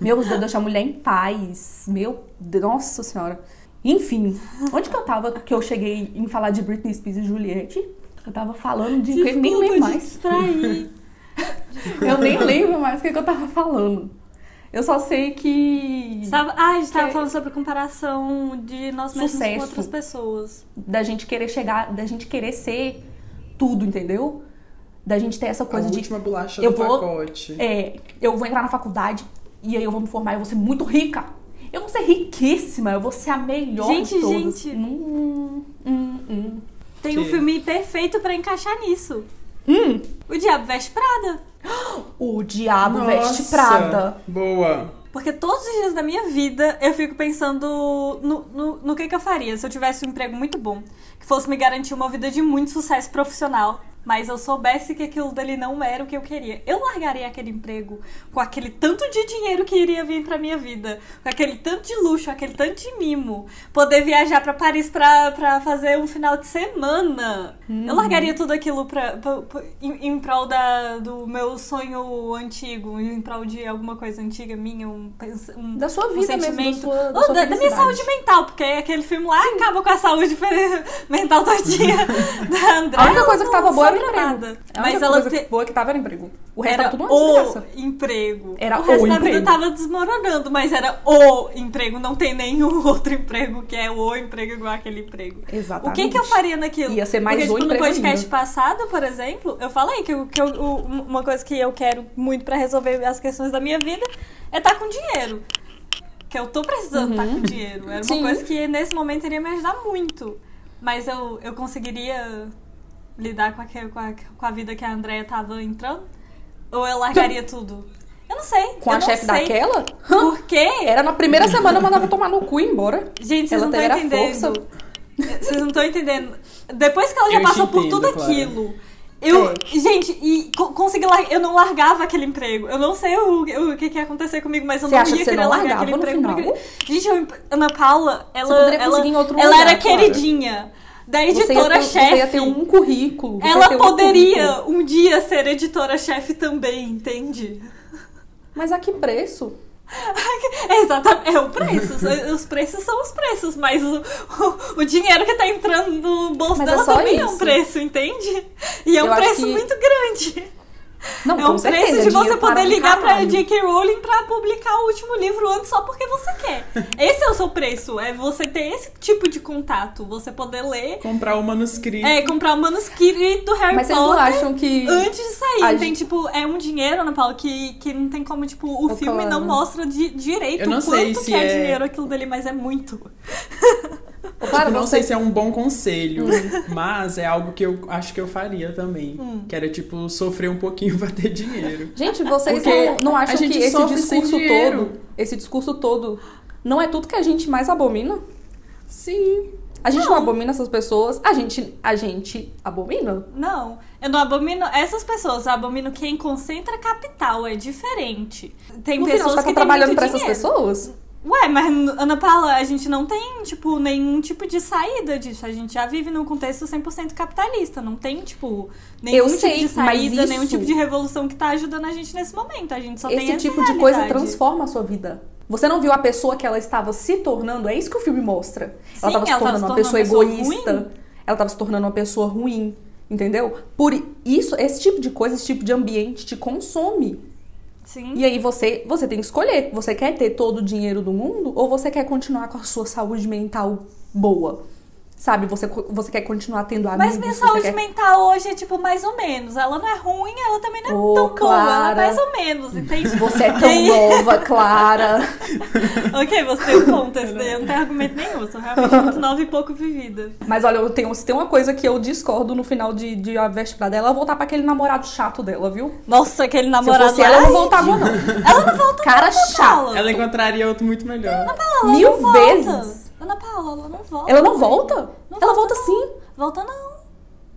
Meu Deus, deixa a mulher em paz. Meu, nossa senhora. Enfim, onde que eu tava que eu cheguei em falar de Britney Spears e Juliette? Eu tava falando de que eu nem lembro mais. Distrair. Eu nem lembro mais o que, que eu tava falando. Eu só sei que. Tava- ah, a gente tava Que- falando sobre comparação de nós mesmos Sucesso. com outras pessoas. Da gente querer chegar, da gente querer ser tudo, entendeu? Da gente ter essa A coisa de. última bolacha eu do vou- pacote. É, eu vou entrar na faculdade e aí eu vou me formar e eu vou ser muito rica. Eu vou ser riquíssima, eu vou ser a melhor Gente, de todas. gente. Hum, hum, hum. Tem um Que? filme perfeito pra encaixar nisso. Hum, O Diabo Veste Prada. o diabo veste Nossa, Prada. Boa. Porque todos os dias da minha vida eu fico pensando no, no, no que, que eu faria se eu tivesse um emprego muito bom, que fosse me garantir uma vida de muito sucesso profissional, mas eu soubesse que aquilo dali não era o que eu queria. Eu largaria aquele emprego com aquele tanto de dinheiro que iria vir pra minha vida, com aquele tanto de luxo, aquele tanto de mimo, poder viajar pra Paris pra, pra fazer um final de semana. Eu largaria tudo aquilo pra, pra- pra- em, em prol da, do meu sonho antigo, em prol de alguma coisa antiga minha, um, um Da sua um vida mesmo, da sentimento. sua, da sua da, da minha saúde mental, porque aquele filme lá acaba com a saúde mental todinha da André. A única coisa que tava boa era o. A Mas ela coisa te- boa que tava era emprego. O resto era tudo uma o desgraça. emprego. Era o resto o da vida tava desmoronando, mas era o emprego. Não tem nenhum outro emprego que é o emprego igual aquele emprego. O Exatamente. que, que eu faria naquilo? Ia ser mais Porque, o tipo, no podcast ainda. passado, por exemplo, eu falei que, eu- que eu- o- uma coisa que eu quero muito pra resolver as questões da minha vida é estar com dinheiro. Que eu tô precisando estar com dinheiro. Era uma Sim. coisa que nesse momento iria me ajudar muito. Mas eu, eu conseguiria lidar com, aquele, com, a, com a vida que a Andrea tava entrando? Ou eu largaria tudo? Eu não sei. Com eu a chefe daquela? Por quê? Era na primeira semana eu mandava tomar no cu e ir embora. Gente, vocês Ela não estão entendendo. força. Vocês não estão entendendo. Depois que ela já Eu passou por entendo, tudo Clara. aquilo. Eu, É. gente, e co- consegui lar- eu não largava aquele emprego. Eu não sei o, o que, que ia acontecer comigo, mas eu Você não acha ia querer não largar aquele emprego. final? Gente, eu, Ana Paula, ela, poderia ela, conseguir em outro ela lugar, era queridinha da editora-chefe. você ia ter um currículo. Ela um poderia currículo. um dia ser editora-chefe também, entende? Mas a que preço? Exatamente, é o preço. Os preços são os preços, mas o, o, o dinheiro que tá entrando no bolso Mas é dela só também é um isso. preço, entende? E é um Eu preço que- muito grande. Não, é com um certeza, preço de você poder para ligar pra caralho. J.K. Rowling pra publicar o último livro antes só porque você quer. Esse é o seu preço, é você ter esse tipo de contato, você poder ler, Comprar o manuscrito. é, comprar o manuscrito do Harry Mas vocês não Potter. acham que. Antes de sair, A tem gente- tipo, é um dinheiro, Ana Paula, que, que não tem como, tipo, o filme não mostra di- direito Eu não o quanto sei que se é, é- dinheiro aquilo dali, mas é muito. Tipo, não você- sei se é um bom conselho, mas é algo que eu acho que eu faria também. Hum. Que era, tipo, sofrer um pouquinho pra ter dinheiro. Gente, vocês Porque não, não acham a gente que esse discurso todo, esse discurso todo, não é tudo que a gente mais abomina? Sim. A gente não, Não. abomina essas pessoas, a gente, a gente abomina? Não, eu não abomino essas pessoas, eu abomino quem concentra capital, é diferente. Tem No final, pessoas você tá que trabalhando pra essas pessoas? Ué, mas Ana Paula, a gente não tem, tipo, nenhum tipo de saída disso. A gente já vive num contexto 100% capitalista. Não tem, tipo, nenhum Eu tipo sei, de saída, nenhum isso- tipo de revolução que tá ajudando a gente nesse momento. A gente só tem Esse tipo de coisa realidade. transforma a sua vida. Você não viu a pessoa que ela estava se tornando? É isso que o filme mostra. Sim, ela estava se tava tornando se uma tornando pessoa uma pessoa egoísta. ruim. Ela estava se tornando uma pessoa ruim. Entendeu? Por isso, esse tipo de coisa, esse tipo de ambiente te consome. Sim. E aí você, você tem que escolher. Você quer ter todo o dinheiro do mundo ou você quer continuar com a sua saúde mental boa? Sabe? Você, você quer continuar tendo amigos. Mas minha saúde quer... mental hoje é, tipo, mais ou menos. Ela não é ruim, ela também não é Ô, tão boa. Ela é Clara. mais ou menos, entende? Você é tão nova, Clara. ok, você tem um ponto. Esse daí eu não tenho argumento nenhum. Eu sou realmente muito nova e pouco vivida. Mas olha, eu tenho, se tem uma coisa que eu discordo no final de, de A Veste Prada, ela voltar pra aquele namorado chato dela, viu? Nossa, aquele Se namorado fosse lá- ela, não voltava, não. Ela não volta Cara não, chato. Ela encontraria outro muito melhor. Ela Mil não volta. vezes. Ana Paula, ela não volta. Ela não volta? Não ela volta não. sim. Volta não.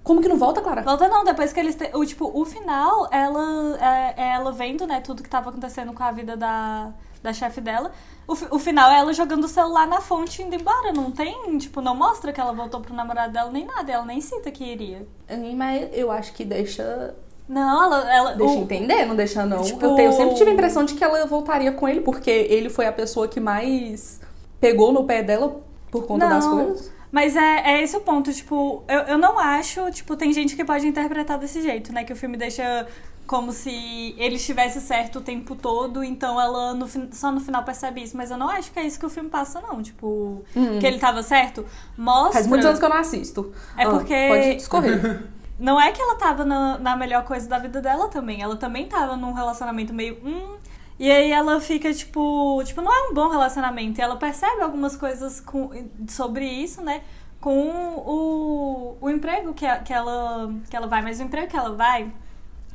Como que não volta, Clara? Volta não, depois que eles... Te... O, tipo, o final, ela, é, é ela vendo, né, tudo que tava acontecendo com a vida da, da chefe dela. O, o final é ela jogando o celular na fonte e indo embora. Não tem, tipo, não mostra que ela voltou pro namorado dela nem nada. Ela nem cita que iria. Mas eu acho que deixa. Não, ela. ela Deixa o- entender, não deixa não. Tipo- Eu, tenho- eu sempre tive a impressão de que ela voltaria com ele, porque ele foi a pessoa que mais pegou no pé dela por conta das Não. coisas. Mas é, é esse o ponto, tipo, eu, eu não acho, tipo, tem gente que pode interpretar desse jeito, né? Que o filme deixa como se ele estivesse certo o tempo todo, então ela no só no final percebe isso. Mas eu não acho que é isso que o filme passa, não. Tipo, que ele tava certo. Mostra. Hum. Faz muitos anos que eu não assisto. É Ah, porque- Pode discorrer. Não é que ela tava na, na melhor coisa da vida dela também. Ela também tava num relacionamento meio. Hum, e aí ela fica, tipo. Tipo, não é um bom relacionamento. E ela percebe algumas coisas com, sobre isso, né? Com o, o emprego que, que, ela, que ela vai. Mas o emprego que ela vai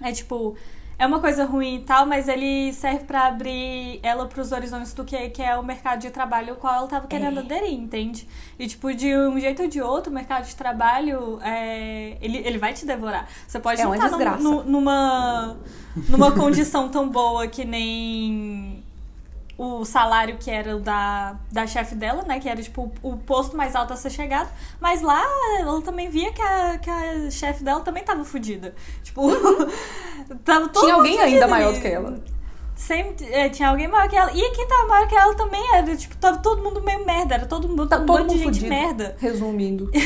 é tipo. É uma coisa ruim e tal, mas ele serve pra abrir ela pros horizontes do que, que é o mercado de trabalho ao qual ela tava querendo É. aderir, entende? E, tipo, de um jeito ou de outro, o mercado de trabalho, é, ele, ele vai te devorar. Você pode É não uma estar num- numa, numa condição tão boa que nem o salário que era o da, da chefe dela, né? Que era, tipo, o, posto mais alto a ser chegado. Mas lá, ela também via que a, que a chefe dela também tava fodida. Tipo, tava todo Tinha mundo alguém ainda fudido maior ali. do que ela. Sempre é, tinha alguém maior que ela. E quem tava maior que ela também era, tipo, tava todo mundo meio merda. Era todo mundo, Tá um todo bando de mundo gente fudido. merda. Resumindo.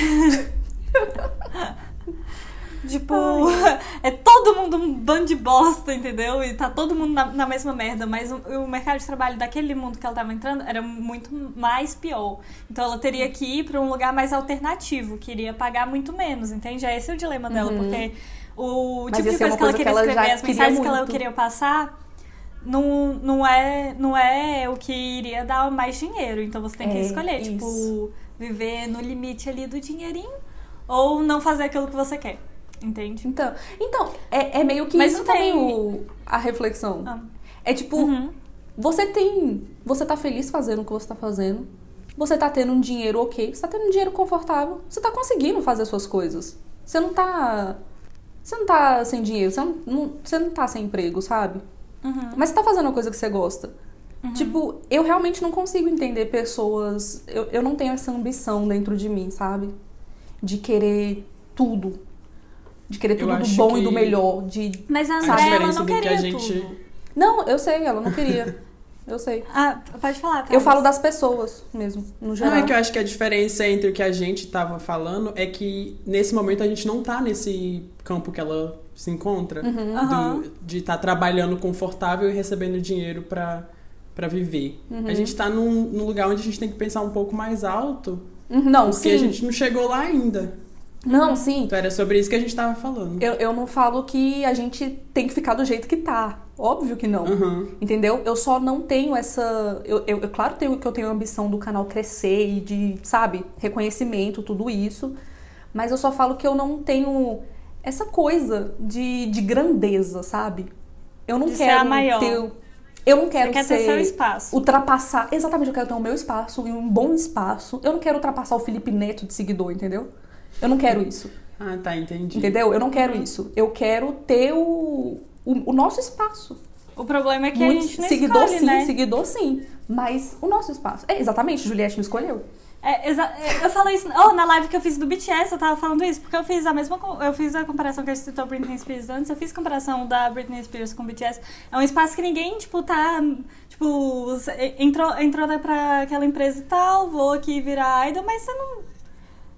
Tipo, é todo mundo um bando de bosta, entendeu? E tá todo mundo na, na mesma merda. Mas o, o mercado de trabalho daquele mundo que ela tava entrando era muito mais pior. Então ela teria que ir pra um lugar mais alternativo, que iria pagar muito menos, entende? É esse o dilema dela, porque o Mas tipo de coisa que ela coisa que queria ela escrever, as queria mensagens que ela muito. queria passar. Não, não, é, não é o que iria dar mais dinheiro. Então você tem que É, escolher, isso. tipo, viver no limite ali do dinheirinho ou não fazer aquilo que você quer. Entende? Então, então é, é meio que Mas isso não também tem- o, a reflexão. Ah. É tipo, Uhum. você tem. Você tá feliz fazendo o que você tá fazendo. Você tá tendo um dinheiro ok. Você tá tendo um dinheiro confortável. Você tá conseguindo fazer as suas coisas. Você não tá. Você não tá sem dinheiro. Você não, não- você não tá sem emprego, sabe? Uhum. Mas você tá fazendo uma coisa que você gosta. Tipo, eu realmente não consigo entender pessoas. Eu, eu não tenho essa ambição dentro de mim, sabe? De querer tudo. De querer Eu tudo do bom e que- do melhor. De Mas a A André, ela diferença não do que queria a gente. tudo. Não, eu sei, ela não queria. Eu sei. Ah, pode falar, Eu Thales. falo das pessoas mesmo, no geral. Não, é que eu acho que a diferença entre o que a gente tava falando é que nesse momento a gente não tá nesse campo que ela se encontra. Uhum. Do- de estar trabalhando confortável e recebendo dinheiro pra, pra viver. Uhum. A gente tá num, num lugar onde a gente tem que pensar um pouco mais alto, Uhum, Não, porque sim. a gente não chegou lá ainda. Não, sim. Então era sobre isso que a gente tava falando. Eu, eu não falo que a gente tem que ficar do jeito que tá. Óbvio que não. Uhum. Entendeu? Eu só não tenho essa. Eu, eu, eu claro tenho, que eu tenho a ambição do canal crescer e de, sabe, reconhecimento, tudo isso. Mas eu só falo que eu não tenho essa coisa de, de grandeza, sabe? Eu não De ser quero a maior. ter. Eu não quero Você quer ser. ter seu espaço. ultrapassar. Exatamente, eu quero ter o meu espaço e um bom espaço. Eu não quero ultrapassar o Felipe Neto de seguidor, entendeu? Eu não quero isso. Ah, tá, entendi. Entendeu? Eu não quero isso. Eu quero ter o, o, o nosso espaço. O problema é que a Muito gente não seguidor escolhe, sim, né? seguidor sim. Mas o nosso espaço. É, exatamente, Juliette não escolheu. É, exa- é, eu falei isso oh, na live que eu fiz do BTS, eu tava falando isso, porque eu fiz a mesma. Eu fiz a comparação que a gente citou Britney Spears antes, eu fiz comparação da Britney Spears com o BTS. É um espaço que ninguém, tipo, tá. Tipo, entrou, entrou pra aquela empresa e tal, vou aqui virar idol, mas você não.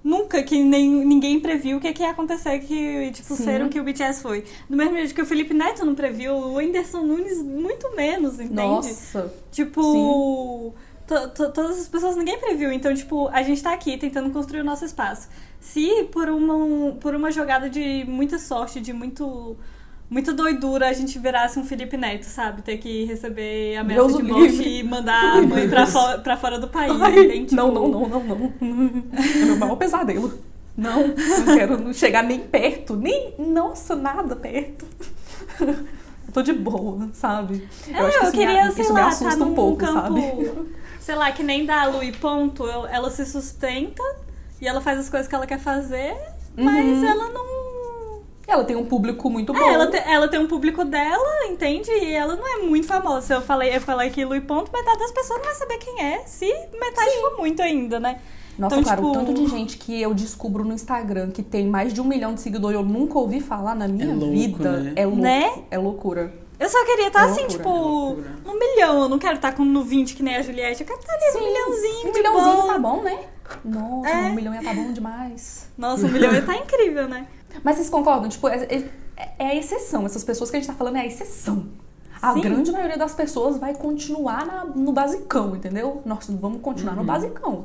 Nunca que nem, ninguém previu o que, que ia acontecer, que, tipo, Sim. ser o que o BTS foi. Do mesmo jeito que o Felipe Neto não previu, o Whindersson Nunes muito menos, entende? Nossa. Tipo, to- to- todas as pessoas ninguém previu. Então, tipo, a gente tá aqui tentando construir o nosso espaço. Se por uma, por uma jogada de muita sorte, de muito. Muita doidura a gente virasse um Felipe Neto, sabe? Ter que receber ameaça Deus de morte e mandar a mãe pra, fo- pra fora do país, Ai, entende? não, Tipo, não, não, não, não. É meu maior pesadelo. Não, não quero não chegar nem perto. Nem. Nossa, nada perto. Eu tô de boa, sabe? É, eu, acho que isso queria, me, sei lá, tá num um pouco, campo, sabe? sei lá, que nem da Lu e ponto, eu- ela se sustenta e ela faz as coisas que ela quer fazer, mas Uhum. ela não Ela tem um público muito bom. É, ela, te- ela tem um público dela, entende? E ela não é muito famosa. Se eu falei, eu falei aquilo e ponto, metade das pessoas não vai saber quem é, se metade for muito ainda, né? Nossa, Então, cara, o tipo- tanto de gente que eu descubro no Instagram que tem mais de um milhão de seguidores eu nunca ouvi falar na minha É louco, vida. né? É louco. Né? É loucura. Eu só queria estar É assim, loucura, tipo, é no milhão. Eu não quero estar com no 20 que nem a Juliette. Eu quero estar ali no milhãozinho Um de milhãozinho boa. tá bom, né? Nossa, É. um milhão ia tá bom demais. Nossa, um milhão ia tá incrível, né? Mas vocês concordam? Tipo, é, é- é a exceção. Essas pessoas que a gente tá falando é a exceção. A Sim. grande maioria das pessoas vai continuar na- no basicão, entendeu? Nós vamos continuar Uhum. no basicão.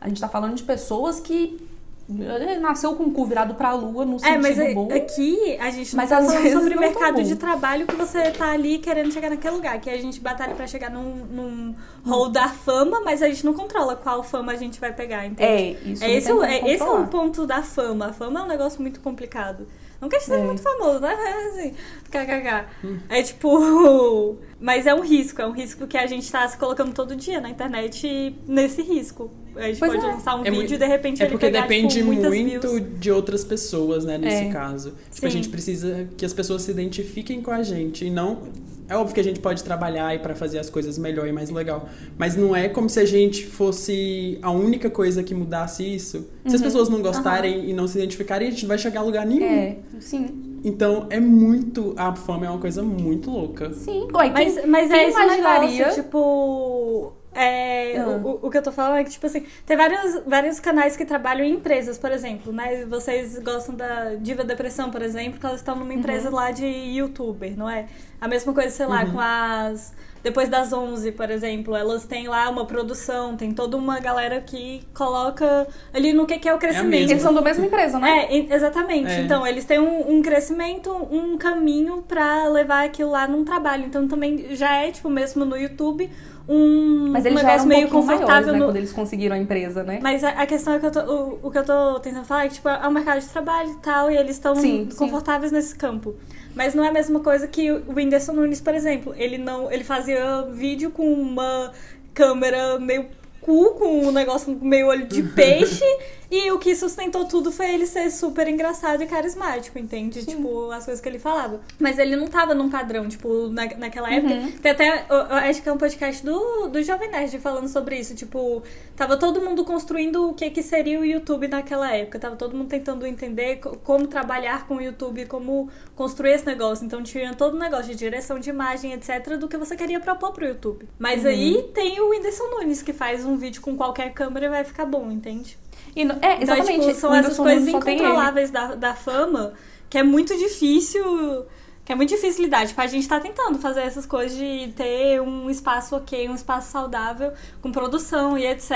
A gente tá falando de pessoas que nasceu com o cu virado pra lua no É, sentido mas é- bom. aqui a gente não Mas tá falando sobre tá mercado bom. de trabalho que você tá ali querendo chegar naquele lugar. Que a gente batalha pra chegar num, num hall da fama, mas a gente não controla qual fama a gente vai pegar, entende? É, isso É esse, o- é, esse é o ponto da fama. A fama é um negócio muito complicado. Não que a gente seja É. muito famoso, né? É assim, kkk. É tipo. Mas é um risco, é um risco que a gente tá se colocando todo dia na internet nesse risco. A gente Pois pode é. lançar um É vídeo e de repente É ele porque pegar, depende tipo, muito views. de outras pessoas, né, nesse É. caso. Tipo, a Sim. gente precisa que as pessoas se identifiquem com a gente e não... É óbvio que a gente pode trabalhar e para fazer as coisas melhor e mais legal, mas não é como se a gente fosse a única coisa que mudasse isso. Se as pessoas não gostarem e não se identificarem, a gente não vai chegar a lugar nenhum. É, sim. Então é muito... A fama é uma coisa muito louca. Sim. Ué, Mas, quem- mas quem é imaginaria- negócio, tipo. É, Ah. o, o que eu tô falando é que, tipo assim, tem vários, vários canais que trabalham em empresas, por exemplo, né? Vocês gostam da Diva Depressão, por exemplo, que elas estão numa empresa lá de youtuber, não é? A mesma coisa, sei lá, com as. Depois das 11, por exemplo, elas têm lá uma produção, tem toda uma galera que coloca ali no que, que é o crescimento. mesma. Eles são da mesma empresa, né? É, exatamente. É. Então, eles têm um, um crescimento, um caminho pra levar aquilo lá num trabalho. Então, também já é, tipo, mesmo no YouTube, um, Mas um negócio um meio pouquinho maiores, confortável. né? no- Quando eles conseguiram a empresa, né? Mas a, a questão é que eu tô, o, o que eu tô tentando falar é que, tipo, é um mercado de trabalho e tal, e eles estão Sim, sim. confortáveis nesse campo. Mas não é a mesma coisa que o Whindersson Nunes, por exemplo. Ele não. Ele fazia vídeo com uma câmera meio cu, com um negócio meio olho de peixe. E o que sustentou tudo foi ele ser super engraçado e carismático, entende? Tipo, as coisas que ele falava. Mas ele não tava num padrão, tipo, na, naquela época. Tem até. eu- eu Acho que é um podcast do, do Jovem Nerd falando sobre isso. Tipo, tava todo mundo construindo o que, que seria o YouTube naquela época. Tava todo mundo tentando entender co- como trabalhar com o YouTube, como construir esse negócio. Então tinha todo o negócio de direção de imagem, etc., do que você queria propor pro YouTube. Mas aí tem o Whindersson Nunes, que faz um vídeo com qualquer câmera e vai ficar bom, entende? E no- é, Então, exatamente. tipo, são essas coisas incontroláveis da, da fama que é muito difícil. Que é muito difícil lidar. Tipo, a gente tá tentando fazer essas coisas de ter um espaço ok, um espaço saudável, com produção e etc.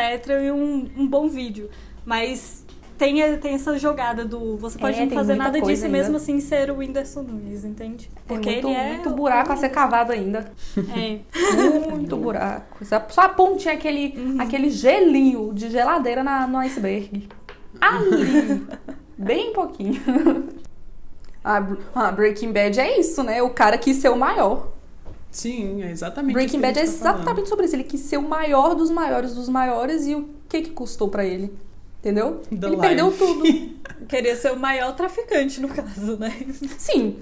E um, um bom vídeo. Mas tem, tem essa jogada do você pode É, não fazer nada disso ainda. mesmo assim ser o Whindersson Nunes, entende? Porque muito, ele é. muito buraco a ser cavado ainda. É. Muito buraco. Só a pontinha, aquele, Uhum. aquele gelinho de geladeira na, no iceberg. Ali. Bem pouquinho. Ah, Br- ah, Breaking Bad é isso, né? O cara quis ser o maior. Sim, é exatamente Breaking isso que a Bad é gente tá falando. exatamente sobre isso. Ele quis ser o maior dos maiores dos maiores e o que que custou pra ele? Entendeu? The ele perdeu life. tudo. Queria ser o maior traficante, no caso, né? Sim.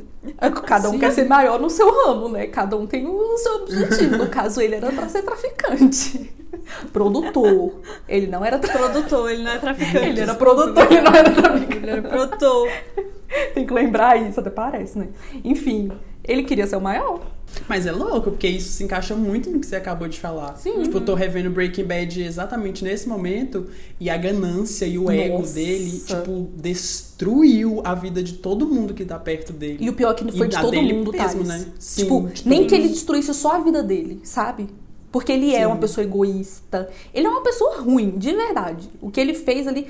Cada um Sim. quer ser maior no seu ramo, né? Cada um tem o seu objetivo. No caso, ele era pra ser traficante. Produtor. Ele não era tra... Produtor, ele não é traficante. Ele era produtor, ele não era traficante. Ele era produtor. Tem que lembrar isso, até parece, né? Enfim, ele queria ser o maior. Mas é louco, porque isso se encaixa muito no que você acabou de falar. Sim. Tipo, eu tô revendo Breaking Bad exatamente nesse momento e a ganância e o ego Nossa. dele, tipo, destruiu a vida de todo mundo que tá perto dele. E o pior é que não foi E de todo mundo, mesmo, né? Sim, tipo, nem que ele destruísse só a vida dele, sabe? Porque ele é Sim. uma pessoa egoísta. Ele é uma pessoa ruim, de verdade. O que ele fez ali.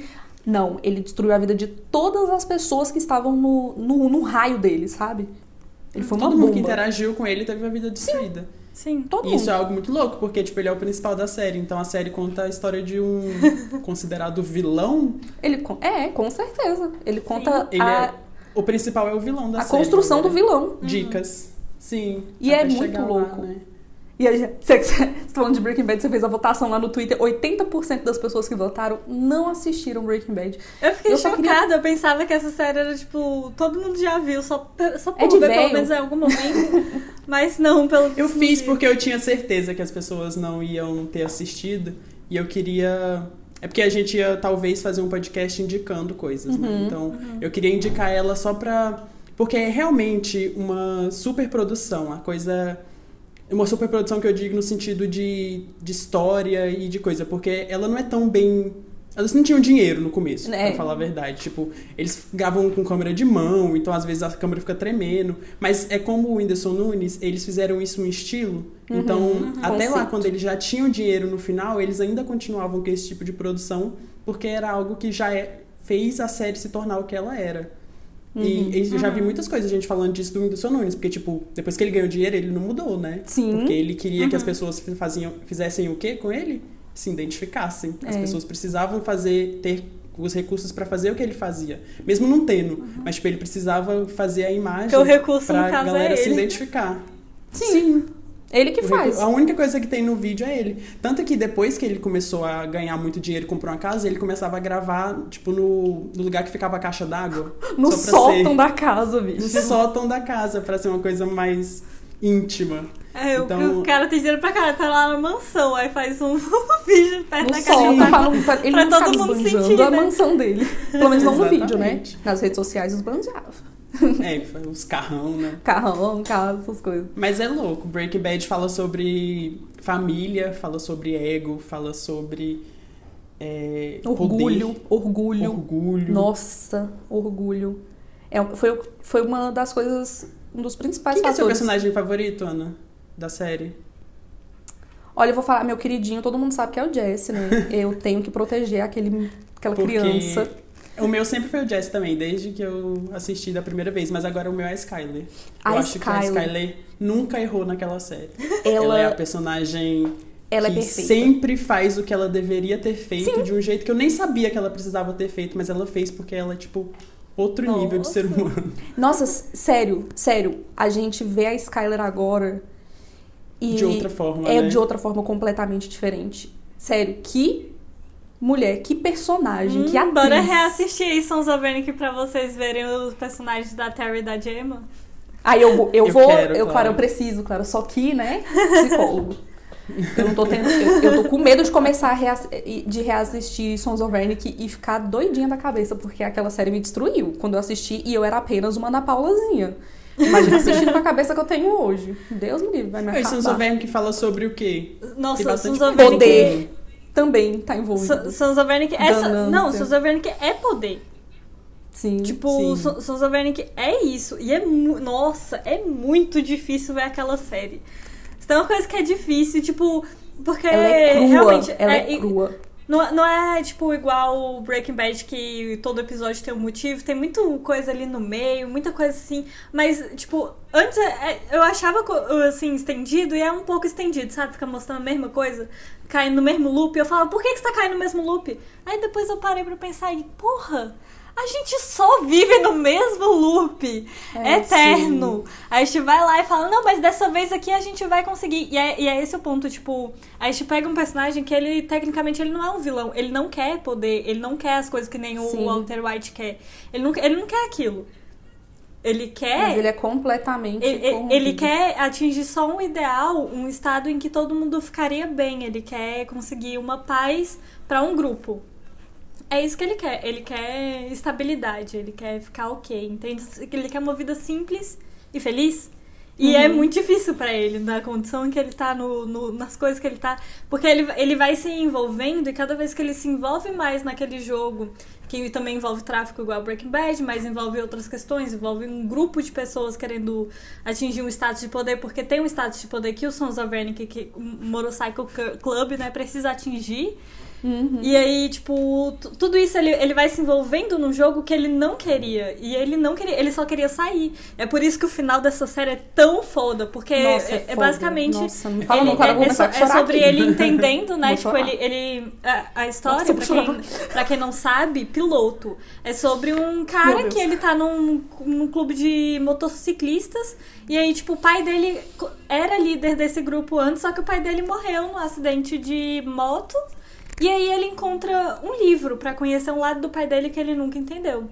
Não, ele destruiu a vida de todas as pessoas que estavam no, no, no raio dele, sabe? Ele foi Todo mundo bomba. que interagiu com ele teve a vida destruída. Sim. Todo E isso é mundo. algo muito louco, porque, tipo, ele é o principal da série. Então a série conta a história de um considerado vilão. Ele, é, com certeza. Ele conta Ele a, é. O principal é o vilão da a série. construção do né? vilão. Dicas. Sim. E é muito chegar lá, louco. né? E aí, você, você falando de Breaking Bad, você fez a votação lá no Twitter, 80% das pessoas que votaram não assistiram Breaking Bad. Eu fiquei Eu chocada, queria- eu pensava que essa série era tipo, todo mundo já viu, só, só É ver pelo menos em algum momento. Mas não, pelo Eu fiz porque eu tinha certeza que as pessoas não iam ter assistido e eu queria. É porque a gente ia talvez fazer um podcast indicando coisas, Uhum. né? Então eu queria indicar ela só pra. Porque é realmente uma super produção, a coisa. Uma super produção que eu digo no sentido de, de história e de coisa, porque ela não é tão bem. Elas não tinham dinheiro no começo, É. pra falar a verdade. Tipo, eles gravam com câmera de mão, então às vezes a câmera fica tremendo. Mas é como o Whindersson Nunes, eles fizeram isso um estilo. Então, até lá, Conceito. quando eles já tinham dinheiro no final, eles ainda continuavam com esse tipo de produção, porque era algo que já é- fez a série se tornar o que ela era. E, e eu já vi muitas coisas, gente falando disso do Whindersson Nunes, porque, tipo, depois que ele ganhou dinheiro, ele não mudou, né? Sim. Porque ele queria que as pessoas faziam, fizessem o quê com ele? Se identificassem. As É. pessoas precisavam fazer, ter os recursos pra fazer o que ele fazia. Mesmo não tendo. Mas, tipo, ele precisava fazer a imagem no caso, é galera se ele. identificar. Sim. Ele que faz. A única coisa que tem no vídeo é ele. Tanto que depois que ele começou a ganhar muito dinheiro e comprou uma casa, ele começava a gravar, tipo, no, no lugar que ficava a caixa d'água. No sótão ser- da casa, No bicho. sótão da casa, pra ser uma coisa mais íntima. É, Então- o cara tem dinheiro pra caralho, tá lá na mansão, aí faz um vídeo perto No da casa. pra, não, pra ele Pra todo mundo sentir, a né? mansão dele. Pelo menos não no vídeo, né? Nas redes sociais esbanjava. É, os carrão, né? Carrão, casa, essas coisas. Mas é louco. Breaking Bad fala sobre família, fala sobre ego, fala sobre é, Orgulho, poder, orgulho. orgulho. Nossa, orgulho. É, foi, foi uma das coisas, um dos principais Quem que é seu fatores. personagem favorito, Ana? Da série? Olha, eu vou falar, meu queridinho, todo mundo sabe que é o Jesse, né? Eu tenho que proteger aquele, aquela Porque criança. O meu sempre foi o Jess também, desde que eu assisti da primeira vez, mas agora o meu é a Skyler. A eu acho que a Skyler. Nunca errou naquela série. Ela, é a personagem ela é que perfeita. sempre faz o que ela deveria ter feito de um jeito que eu nem sabia que ela precisava ter feito, mas ela fez porque ela é, tipo, outro nível de Nossa. ser humano. Nossa, sério, sério. A gente vê a Skyler agora e De outra forma, é né? de outra forma completamente diferente. Sério, que mulher, que personagem, que Hum, atriz. Bora reassistir aí Sons of Anarchy pra vocês verem os personagens da Terry e da Gemma. Aí eu vou, eu, Eu vou, quero, eu, claro. claro, eu preciso, claro, só que, né, psicólogo. Eu não tô tendo, eu, eu tô com medo de começar a reass- de reassistir Sons of Anarchy e ficar doidinha da cabeça, porque aquela série me destruiu quando eu assisti e eu era apenas uma Ana Paulazinha. Imagina assistindo com a cabeça que eu tenho hoje. Deus me livre, vai me E Sons of acabar. Anarchy fala sobre o quê? Nossa, Sons of. Poder também tá envolvido. Anarchy... Essa... Ganância. Não, of Anarchy é poder. Sim. Tipo, Sim. Of Anarchy é isso. E é... Nossa, é muito difícil ver aquela série. Se tem uma coisa que é difícil, tipo... Porque ela é crua. realmente... ela é, é- crua. Não, não é, tipo, igual o Breaking Bad, que todo episódio tem um motivo. Tem muita coisa ali no meio, muita coisa assim. Mas, tipo, antes é- é- eu achava, assim, estendido e é um pouco estendido, sabe? Fica mostrando a mesma coisa, caindo no mesmo loop. Eu falava, por que, que você tá caindo no mesmo loop? Aí depois eu parei pra pensar e, porra... A gente só vive no mesmo loop. É, eterno. Aí a gente vai lá e fala, não, mas dessa vez aqui a gente vai conseguir. E é, e é esse o ponto, tipo, a gente pega um personagem que ele, tecnicamente, ele não é um vilão. Ele não quer poder, ele não quer as coisas que nem Sim. o Walter White quer. Ele não, ele não quer aquilo. Ele quer. Mas ele é completamente Ele, ele- quer atingir só um ideal, um estado em que todo mundo ficaria bem. Ele quer conseguir uma paz pra um grupo. É isso que ele quer. Ele quer estabilidade, ele quer ficar ok. Entende? Ele quer uma vida simples e feliz. E é muito difícil pra ele, na condição em que ele tá, no, no- nas coisas que ele tá. Porque ele, ele vai se envolvendo e cada vez que ele se envolve mais naquele jogo, que também envolve tráfico igual Breaking Bad, mas envolve outras questões, envolve um grupo de pessoas querendo atingir um status de poder, porque tem um status de poder que o Sons of Anarchy, que o Motorcycle Club, né, precisa atingir. Uhum. E aí, tipo, tudo isso ele, ele vai se envolvendo num jogo que ele não queria. E ele não queria, ele só queria sair. É por isso que o final dessa série é tão foda, porque Nossa, é, é é foda. basicamente. Nossa, não fala ele- não, cara, é, é, so- é sobre aqui. ele entendendo, né? Vou tipo, chorar. ele. ele a, a história, Nossa, pra, quem, pra quem não sabe, piloto. É sobre um cara que ele tá num, num clube de motociclistas. E aí, tipo, o pai dele era líder desse grupo antes, só que o pai dele morreu num acidente de moto. E aí ele encontra um livro pra conhecer um lado do pai dele que ele nunca entendeu.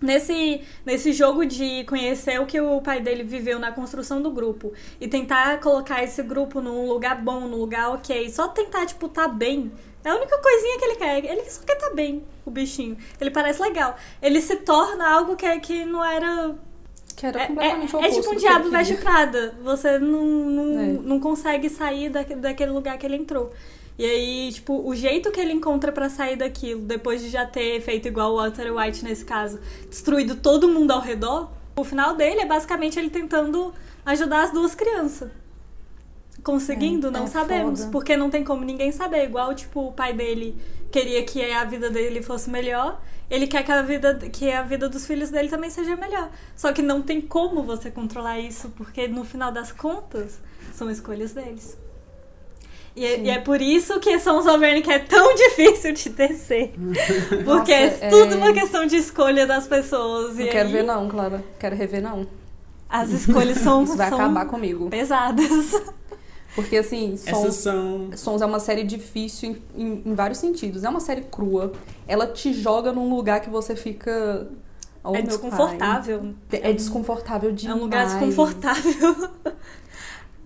Nesse, nesse jogo de conhecer o que o pai dele viveu na construção do grupo e tentar colocar esse grupo num lugar bom, num lugar ok, só tentar, tipo, tá bem. É a única coisinha que ele quer. Ele só quer tá bem, o bichinho. Ele parece legal. Ele se torna algo que, que não era Que era é, completamente é- é oposto tipo um diabo veste. Prada. Você não, não, É. não consegue sair daque- daquele lugar que ele entrou. E aí, tipo, o jeito que ele encontra pra sair daquilo, depois de já ter feito igual o Walter White nesse caso, destruído todo mundo ao redor, o final dele é basicamente ele tentando ajudar as duas crianças. Conseguindo, É, não é sabemos. foda. Porque não tem como ninguém saber. Igual, tipo, o pai dele queria que a vida dele fosse melhor. Ele quer que a vida, que a vida dos filhos dele também seja melhor. Só que não tem como você controlar isso, porque no final das contas, são escolhas deles. E, é- e é por isso que Sons of Anarchy é tão difícil de descer. Porque Nossa, é é- tudo uma questão de escolha das pessoas. Não e quero aí, ver não, Clara. Quero rever não. As escolhas são, Isso vai são acabar comigo. pesadas. Porque assim, Sons, são. Sons é uma série difícil em, em- em vários sentidos. É uma série crua. Ela te joga num lugar que você fica. Oh, é desconfortável. pai. É desconfortável É demais. um lugar desconfortável.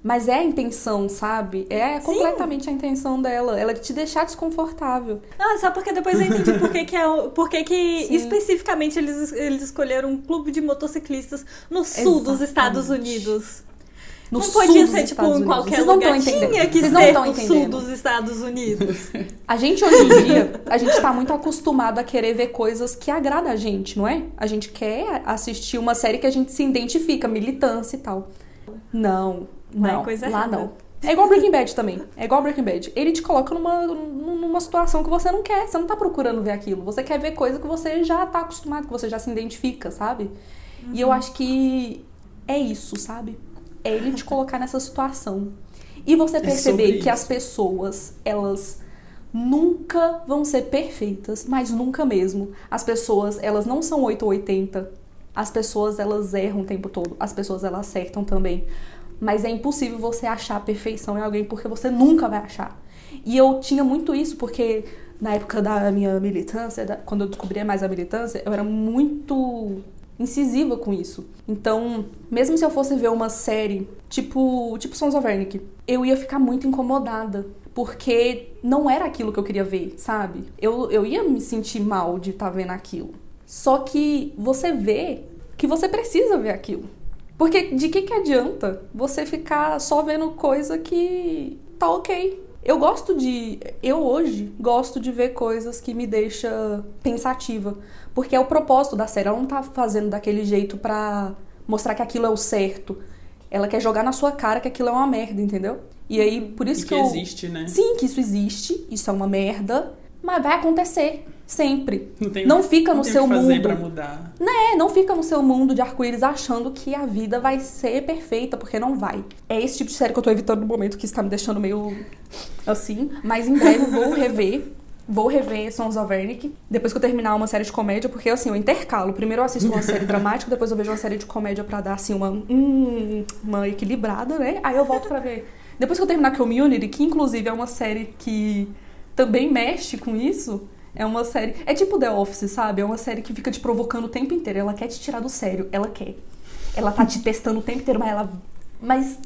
Mas é a intenção, sabe? É completamente a intenção dela. Ela te deixar desconfortável. Não, é só porque depois eu entendi por que, que, é, por que, que Sim. especificamente eles, eles escolheram um clube de motociclistas no sul dos Exatamente. Estados Unidos. No não podia dos ser, tipo, Estados em qualquer Vocês não lugar. entendendo. Tinha que Vocês não ser estão o sul dos Estados Unidos. A gente hoje em dia, a gente tá muito acostumado a querer ver coisas que agradam a gente, não é? A gente quer assistir uma série que a gente se identifica, militância e tal. Não, Vai não, coisa lá errada. não. É igual Breaking Bad também. É igual Breaking Bad. Ele te coloca numa, numa situação que você não quer. Você não tá procurando ver aquilo. Você quer ver coisa que você já tá acostumado, que você já se identifica, sabe? E eu acho que é isso, sabe? É ele te colocar nessa situação. E você sobre perceber que isso. as pessoas, elas nunca vão ser perfeitas, mas nunca mesmo. As pessoas, elas não são 8 ou 80. As pessoas, elas erram o tempo todo. As pessoas, elas acertam também. Mas é impossível você achar a perfeição em alguém porque você nunca vai achar. E eu tinha muito isso porque na época da minha militância, da- quando eu descobria mais a militância, eu era muito incisiva com isso. Então, mesmo se eu fosse ver uma série tipo, tipo Sons of Anarchy, eu ia ficar muito incomodada. Porque não era aquilo que eu queria ver, sabe? Eu, eu ia me sentir mal de estar vendo aquilo. Só que você vê que você precisa ver aquilo. Porque de que, que adianta você ficar só vendo coisa que tá ok? Eu gosto de. Eu hoje gosto de ver coisas que me deixa pensativa. Porque é o propósito da série. Ela não tá fazendo daquele jeito pra mostrar que aquilo é o certo. Ela quer jogar na sua cara que aquilo é uma merda, entendeu? E aí, por isso E que, que eu. existe, né? Sim, que isso existe, isso é uma merda, mas vai acontecer sempre. Não, tem, Não fica não no tem seu que fazer mundo. pra mudar. É, não fica no seu mundo de arco-íris achando que a vida vai ser perfeita, porque não vai. É esse tipo de série que eu tô evitando no momento que está me deixando meio assim. Mas em breve eu vou rever. Vou rever Sons of Anarchy depois que eu terminar uma série de comédia, porque assim, eu intercalo. Primeiro eu assisto uma série dramática, depois eu vejo uma série de comédia pra dar assim uma, hum, uma equilibrada, né? Aí eu volto pra ver. Depois que eu terminar Community, que inclusive é uma série que também mexe com isso, é uma série. É tipo The Office, sabe? É uma série que fica te provocando o tempo inteiro. Ela quer te tirar do sério. Ela quer. Ela tá te testando o tempo inteiro, mas ela. Mas.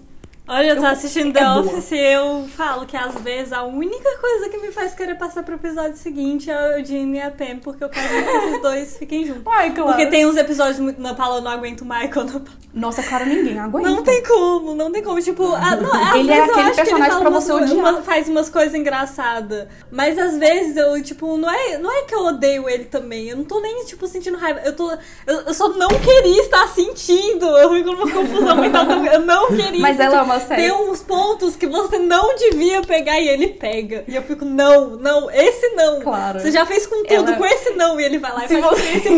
Olha, eu tô assistindo é The boa. Office e eu falo que às vezes a única coisa que me faz querer passar pro episódio seguinte é o Jimmy e a Pam, porque eu quero que esses dois fiquem juntos. Ai, claro. Porque tem uns episódios muito. Na Paula, eu não aguento o Michael. Na... Nossa, cara, ninguém aguenta. Não tem como, não tem como. Tipo, ah, não, às Ele é aquele personagem pra umas você co- odiar. uma- faz umas coisas engraçadas. Mas às vezes eu, tipo, não é, não é que eu odeio ele também. Eu não tô nem, tipo, sentindo raiva. Eu tô. Eu, eu só não queria estar sentindo. Eu fico numa confusão mental. Eu não queria. Mas ela é uma Tem uns pontos que você não devia pegar e ele pega. E eu fico, não, não, esse não. Claro. Você já fez com tudo, Ela- com esse não. E ele vai lá e Se faz você- esse,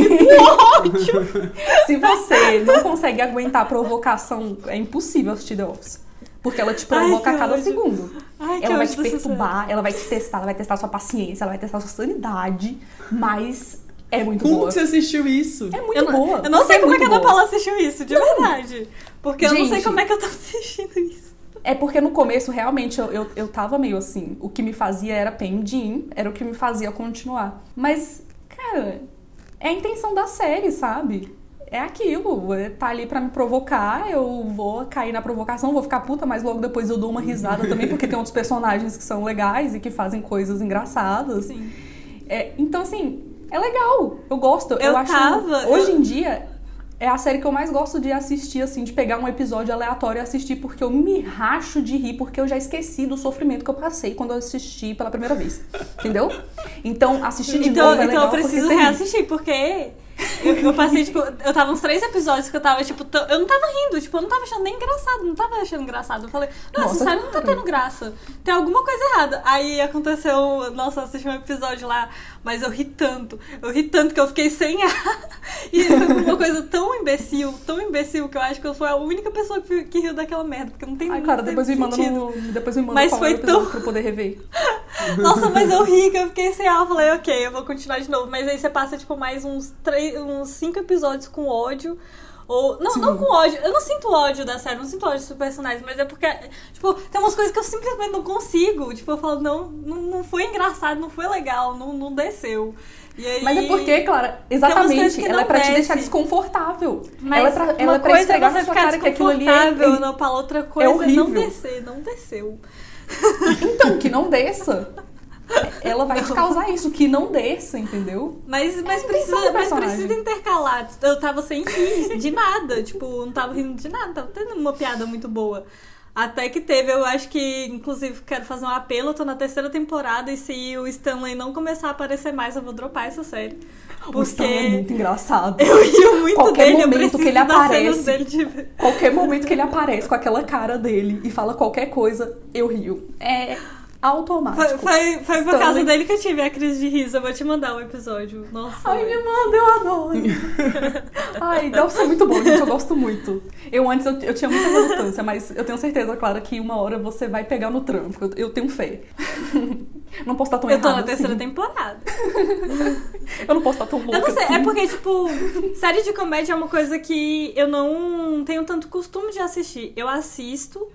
ódio. Se você não consegue aguentar a provocação, é impossível assistir The Office. Porque ela te provoca Ai, a cada ódio. segundo. Ai, ela vai te perturbar, ela vai te testar, ela vai testar sua paciência, ela vai testar sua sanidade, mas é muito Como boa. que você assistiu isso? É muito Eu, não- boa. eu não sei como é que a Ana. Paula assistiu isso, de verdade. Porque eu não sei Gente. como é que eu tava assistindo isso. É porque no começo, realmente, eu, eu, eu tava meio assim. O que me fazia era pendin, era o que me fazia continuar. Mas, cara, é a intenção da série, sabe? É aquilo, é, tá ali pra me provocar, eu vou cair na provocação, vou ficar puta, mas logo depois eu dou uma risada também, porque tem outros personagens que são legais e que fazem coisas engraçadas. Sim. É, então, assim, é legal. Eu gosto. Eu, Eu acho. tava- Hoje eu- em dia, é a série que eu mais gosto de assistir, assim, de pegar um episódio aleatório e assistir, porque eu me racho de rir, porque eu já esqueci do sofrimento que eu passei quando eu assisti pela primeira vez. Entendeu? Então, assistir de Então, novo é então eu porque preciso ri. reassistir, porque eu, eu passei, tipo, eu tava uns três episódios que eu tava, tipo, tão- eu não tava rindo, tipo, eu não tava achando nem engraçado, não tava achando engraçado. Eu falei, nossa, Nossa, sério, não tá tendo graça. Tem alguma coisa errada. Aí aconteceu, nossa, eu assisti um episódio lá, mas eu ri tanto, eu ri tanto que eu fiquei sem ar. E foi uma coisa tão imbecil, tão imbecil, que eu acho que eu fui a única pessoa que, que riu daquela merda, porque não tem Ai, cara, depois me manda no, depois me manda Mas foi tão- pra eu poder rever. Nossa, mas eu ri, que eu fiquei sem ar. Eu falei, ok, eu vou continuar de novo. Mas aí você passa, tipo, mais uns, três, uns cinco episódios com ódio. Ou. Não, Sim. não com ódio. Eu não sinto ódio da série, não sinto ódio dos personagens, mas é porque, tipo, tem umas coisas que eu simplesmente não consigo. Tipo, eu falo, não, não, não foi engraçado, não foi legal, não, não desceu. Aí... Mas é porque, Clara, exatamente, ela não é pra te desce. deixar desconfortável. Mas ela é pra, ela é pra coisa esfregar é na sua cara que aquilo ali é, desconfortável, não, Paula, outra coisa é não horrível. descer, não desceu. Então, que não desça. Ela vai te causar isso, que não desça, entendeu? Mas, mas, intenção precisa, mas precisa intercalar. Eu tava sem rir de nada. Tipo, não tava rindo de nada. Tava tendo uma piada muito boa. Até que teve, eu acho que, inclusive, quero fazer um apelo. Eu tô na terceira temporada e se o Stanley não começar a aparecer mais, eu vou dropar essa série. O Stan é Porque muito engraçado. eu rio muito Qualquer dele, momento que ele aparece. dele de... Qualquer momento que ele aparece com aquela cara dele e fala qualquer coisa, eu rio. É automático. Foi, foi, foi por causa dele que eu tive a crise de riso. Eu vou te mandar um episódio. Nossa. Ai, me manda, eu adoro. Ai, deve ser muito bom, gente. Eu gosto muito. Eu antes eu, eu tinha muita relutância, mas eu tenho certeza, claro, que uma hora você vai pegar no trampo. Eu, eu tenho fé. Não posso estar tão eu tô na terceira assim. temporada. Eu não posso estar tão louca Eu não sei, assim. é porque, tipo, série de comédia é uma coisa que eu não tenho tanto costume de assistir. Eu assisto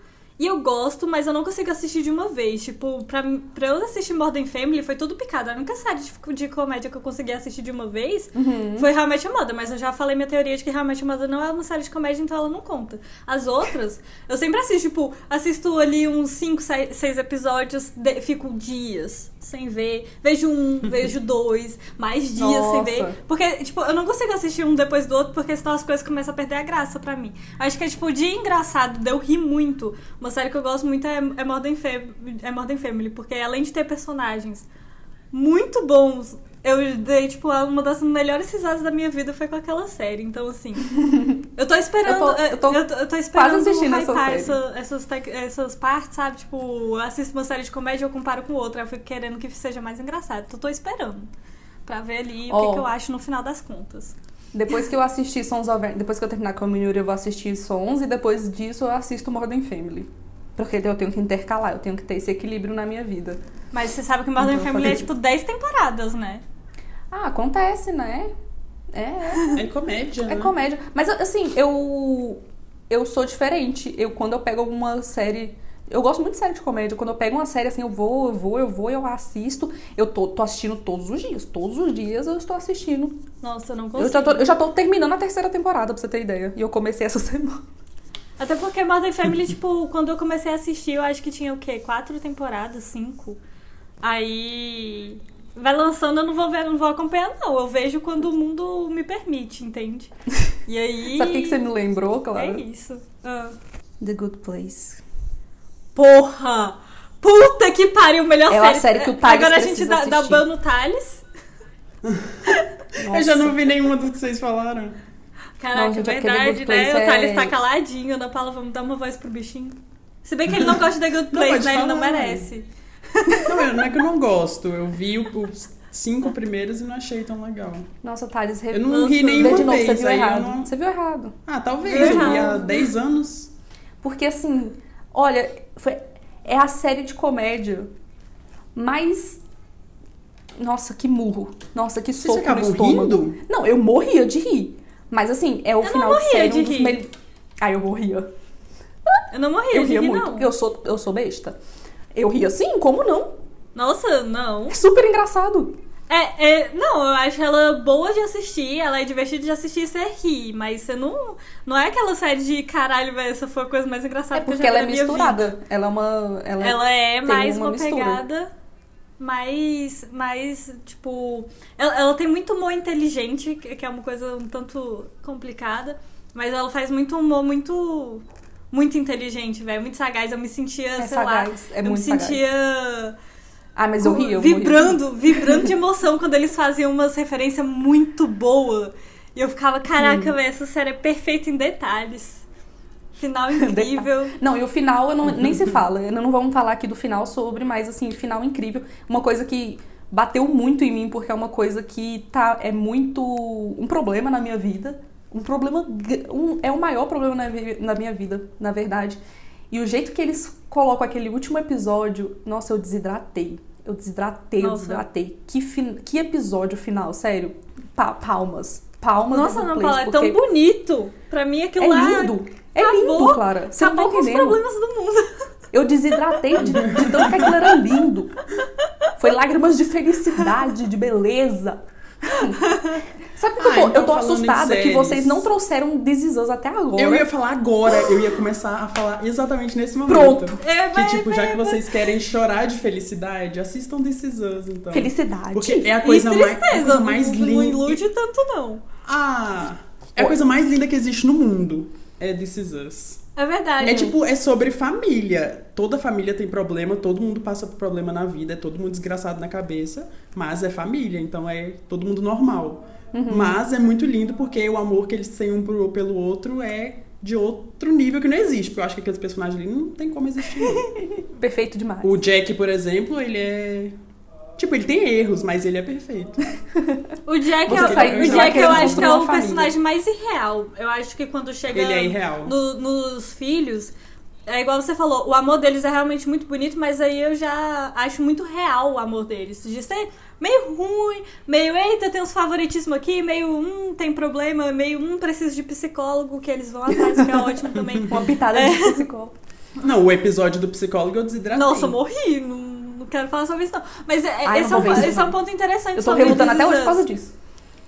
e eu gosto, mas eu não consigo assistir de uma vez. Tipo, pra, pra eu assistir Modern Family foi tudo picado. A única série de, de comédia que eu consegui assistir de uma vez Uhum. foi Met Your Mother, mas eu já falei minha teoria de que Met Your Mother não é uma série de comédia, então ela não conta. As outras, eu sempre assisto, tipo, assisto ali uns 5, 6 episódios, de- fico dias sem ver, vejo um, vejo dois, mais dias sem Nossa. ver. Porque, tipo, eu não consigo assistir um depois do outro, porque senão as coisas começam a perder a graça pra mim. Acho que é, tipo, de engraçado, de eu rir muito. Uma série que eu gosto muito é, é, Modern, Fam- é Modern Family, porque além de ter personagens muito bons, eu dei, tipo, uma das melhores risadas da minha vida foi com aquela série. Então, assim, eu tô esperando. Eu tô- eu tô eu tô esperando assistindo essa série. essa- essas, essas partes, sabe? Tipo, eu assisto uma série de comédia e eu comparo com outra. Eu fico querendo que seja mais engraçado. Então, eu tô esperando. Pra ver ali o Ó. que, que eu acho no final das contas. Depois que eu assistir Sons of depois que eu terminar com a Minuri, eu vou assistir Sons e depois disso eu assisto Modern Family. Porque eu tenho que intercalar, eu tenho que ter esse equilíbrio na minha vida. Mas você sabe que Modern Então, Family é tipo 10 temporadas, né? Ah, acontece, né? É, é. É comédia, né? É comédia. Mas assim, eu eu sou diferente. Eu quando eu pego alguma série, eu gosto muito de série de comédia. Quando eu pego uma série assim, eu vou, eu vou, eu vou, eu assisto. Eu tô, tô assistindo todos os dias. Todos os dias eu estou assistindo. Nossa, eu não consigo. Eu já, tô, eu já tô terminando a terceira temporada, pra você ter ideia. E eu comecei essa semana. Até porque Modern Family, tipo, quando eu comecei a assistir, eu acho que tinha o quê? Quatro temporadas, cinco. Aí. Vai lançando, eu não vou ver, não vou acompanhar, não. Eu vejo quando o mundo me permite, entende? E aí. Sabe o que, você me lembrou, É Clara? isso. Ah. The Good Place. Porra! Puta que pariu, melhor É série. uma série que o Thales Agora a gente dá, dá ban no Thales. Eu já não vi nenhuma do que vocês falaram. Caraca, gente, é verdade, né? O Thales é- tá caladinho. Ana Paula, vamos dar uma voz pro bichinho. Se bem que ele não gosta de The Good Não, Place, né? Ele não falar, merece. Não, é- não é que eu não gosto. Eu vi os cinco primeiros e não achei tão legal. Nossa, Thales, re... Eu não ri nenhuma de novo, vez. você viu errado. não- Você viu errado. Ah, talvez. Viu Eu vi há errado. 10 anos. Porque assim, olha, foi- é a série de comédia mais. Nossa, que murro. Nossa, que soco no ficavam estômago. rindo? Não, eu morria de rir. Mas assim, é o não final de morria série de um dos rir. melhores. Ah, eu morria. Eu não morri, Eu de ria rir, muito. não. Eu sou, eu sou besta. Eu ria sim, como não? Nossa, não. É super engraçado. É, é, não, eu acho ela boa de assistir, ela é divertida de assistir e você ri, mas você não. Não é aquela série de caralho, velho, essa foi a coisa mais engraçada É que eu porque já ela é misturada. vida. Ela é uma. Ela, Ela é mais uma uma, pegada mais, mais, tipo... Ela, ela tem muito humor inteligente, que é uma coisa um tanto complicada, mas ela faz muito humor muito... Muito inteligente, velho, muito sagaz. Eu me sentia, É sei sagaz, lá, é eu me muito sagaz. sentia Ah, mas eu ria. Eu morria. vibrando, vibrando de emoção quando eles faziam umas referências muito boas. E eu ficava, caraca, velho, essa série é perfeita em detalhes. Final incrível. Não, e o final eu não, nem se fala. Não vamos falar aqui do final sobre, mas assim, final incrível. Uma coisa que bateu muito em mim, porque é uma coisa que tá, é muito um problema na minha vida. Um problema. Um, é o maior problema na, na minha vida, na verdade. E o jeito que eles colocam aquele último episódio, nossa, eu desidratei. Eu desidratei, eu Nossa. desidratei. Que, fin- que episódio final, sério. Pa- palmas. Palmas Nossa, Paula, é tão bonito. Pra mim, aquilo É lá lindo. É acabou- lindo, Clara. Você tá acabou com os problemas do mundo. Eu desidratei de, de tanto que aquilo era lindo. Foi lágrimas de felicidade, de beleza. Sabe que eu tô, eu tô assustada que vocês não trouxeram This Is Us até agora. Eu ia falar agora, eu ia começar a falar exatamente nesse momento. Pronto. É, Que vai, tipo, já vai, que vocês querem chorar de felicidade, assistam This Is Us, então. Felicidade. Porque é a coisa e mais, é a tristeza, coisa mais não, não linda. ilude tanto, não. Ah, é a coisa mais linda que existe no mundo. É This Is Us. É verdade. É tipo, é sobre família. Toda família tem problema, todo mundo passa por problema na vida, é todo mundo desgraçado na cabeça, mas é família, então é todo mundo normal. Uhum. Mas é muito lindo porque o amor que eles têm um pro- pelo outro é de outro nível que não existe. Porque eu acho que aqueles personagens ali não tem como existir. Perfeito demais. o Jack, por exemplo, ele é. Tipo, ele tem erros, mas ele é perfeito. O Jack, é, sai- o Jack eu acho que é o personagem mais irreal. Eu acho que quando chega Ele é irreal. no- nos filhos, é igual você falou, o amor deles é realmente muito bonito, mas aí eu já acho muito real o amor deles. De ser meio ruim, meio, eita, tem uns favoritismos aqui, meio, hum, tem problema, meio, hum, preciso de psicólogo, que eles vão atrás, que é ótimo também. Uma pitada É. de psicólogo. Não, o episódio do psicólogo eu desidratei. Nossa, eu morri, não, não quero falar sobre isso não. Mas é- Ai, esse, não é vou um, isso, esse é um não. ponto interessante Eu tô relutando até hoje por causa Us. disso.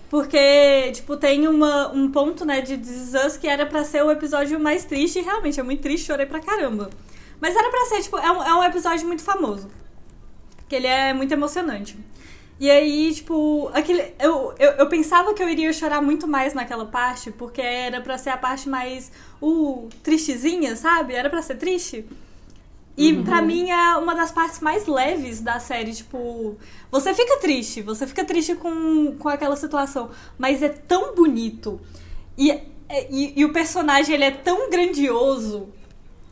Porque, tipo, tem uma, um ponto, né, de This Is Us que era pra ser o episódio mais triste, e realmente é muito triste, chorei pra caramba. Mas era pra ser, tipo, é um, é um episódio muito famoso. Que ele é muito emocionante. E aí, tipo, aquele, eu, eu, eu pensava que eu iria chorar muito mais naquela parte, porque era pra ser a parte mais, uh, tristezinha, sabe? Era pra ser triste. E pra mim é uma das partes mais leves da série, tipo, você fica triste, você fica triste com, com aquela situação, mas é tão bonito. E, e, e o personagem ele é tão grandioso,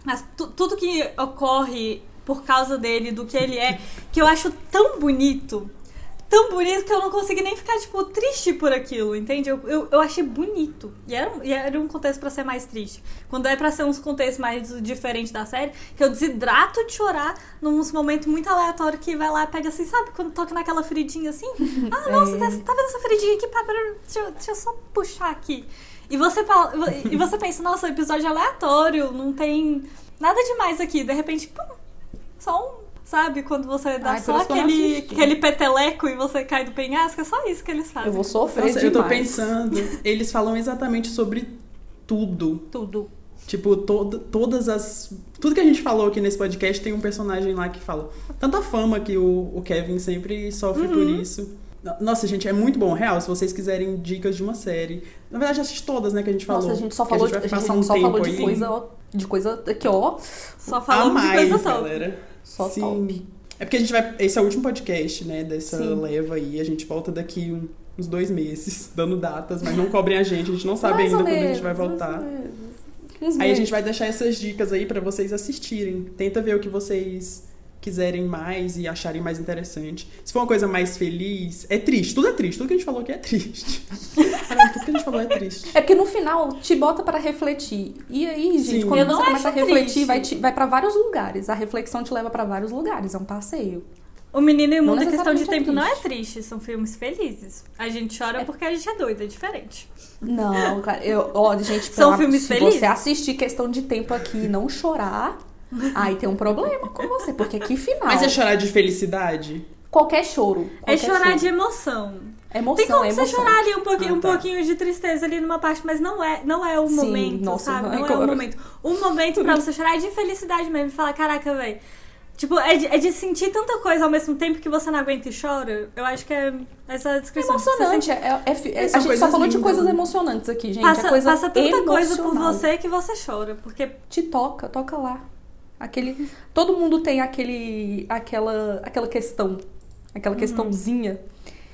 mas tu- tudo que ocorre por causa dele, do que ele é, que eu acho tão bonito. Tão bonito que eu não consegui nem ficar, tipo, triste por aquilo, entende? Eu, eu, eu achei bonito. E era, um- e era um contexto pra ser mais triste. Quando é pra ser uns contextos mais diferentes da série, que eu desidrato de chorar nos momentos muito aleatórios que vai lá e pega assim, sabe? Quando toca naquela feridinha assim. Ah, nossa, É. tá, tá vendo essa feridinha aqui? Pá, pera, deixa, eu- deixa eu só puxar aqui. E você, fala- e você pensa, nossa, episódio aleatório, não tem nada demais aqui. De repente, pum, só um. Sabe, quando você dá Ai, por só eu aquele, aquele peteleco e você cai do penhasco, é só isso que eles fazem. Eu vou sofrer Nossa, eu demais. tô pensando. Eles falam exatamente sobre tudo. Tudo. Tipo, todo, todas as. Tudo que a gente falou aqui nesse podcast tem um personagem lá que fala. Tanta fama que o, o Kevin sempre sofre por Uhum. isso. No- Nossa, gente, é muito bom, real. Se vocês quiserem dicas de uma série. Na verdade, assiste todas, né, que a gente falou. Nossa, a gente só Que falou, a gente vai passar gente um só tempo falou de aí. coisa, ó, de coisa aqui, ó. Só a falando de mais, coisa top. galera. Só Sim. top. É porque a gente vai. Esse é o último podcast, né? Dessa Sim. leva aí. A gente volta daqui um- uns dois meses, dando datas, mas não cobrem a gente, a gente não sabe Mais ainda quando a gente vai voltar. mais ou menos. Uns Aí a gente vai deixar essas dicas aí pra vocês assistirem. Tenta ver o que vocês quiserem mais e acharem mais interessante. Se for uma coisa mais feliz, é triste. Tudo é triste. Tudo que a gente falou aqui é triste. Caramba, tudo que a gente falou é triste. É porque no final te bota pra refletir. E aí, gente, Sim. quando Eu você começa a acho refletir, triste. vai, te, vai para vários lugares. A reflexão te leva pra vários lugares. É um passeio. O Menino e o Mundo, a questão de necessariamente tempo é não é triste. são filmes felizes. A gente chora porque a gente é doida, é diferente. Não, cara, eu, ó, gente, São pela- filmes se felizes? você assistir questão de tempo aqui e não chorar, aí tem um problema com você, porque que final. Mas é chorar de felicidade? Qualquer choro. É qualquer chorar choro. de emoção. emoção, Tem como é você emoção. chorar ali um pouquinho, Ah, um tá. pouquinho de tristeza ali numa parte, mas não é, não é o Sim, momento, nossa, sabe? Não é o agora- momento. O momento pra você chorar é de felicidade mesmo. E falar, caraca, velho. Tipo, é de, é de sentir tanta coisa ao mesmo tempo que você não aguenta e chora. Eu acho que é essa a É descrição. emocionante. É, é, é- a gente só falou de lindas, coisas né? emocionantes aqui, gente. Passa, é coisa passa tanta coisa por emocional. você que você chora. Porque Te toca, toca lá. Aquele, todo mundo tem aquele, aquela, aquela questão, aquela questãozinha.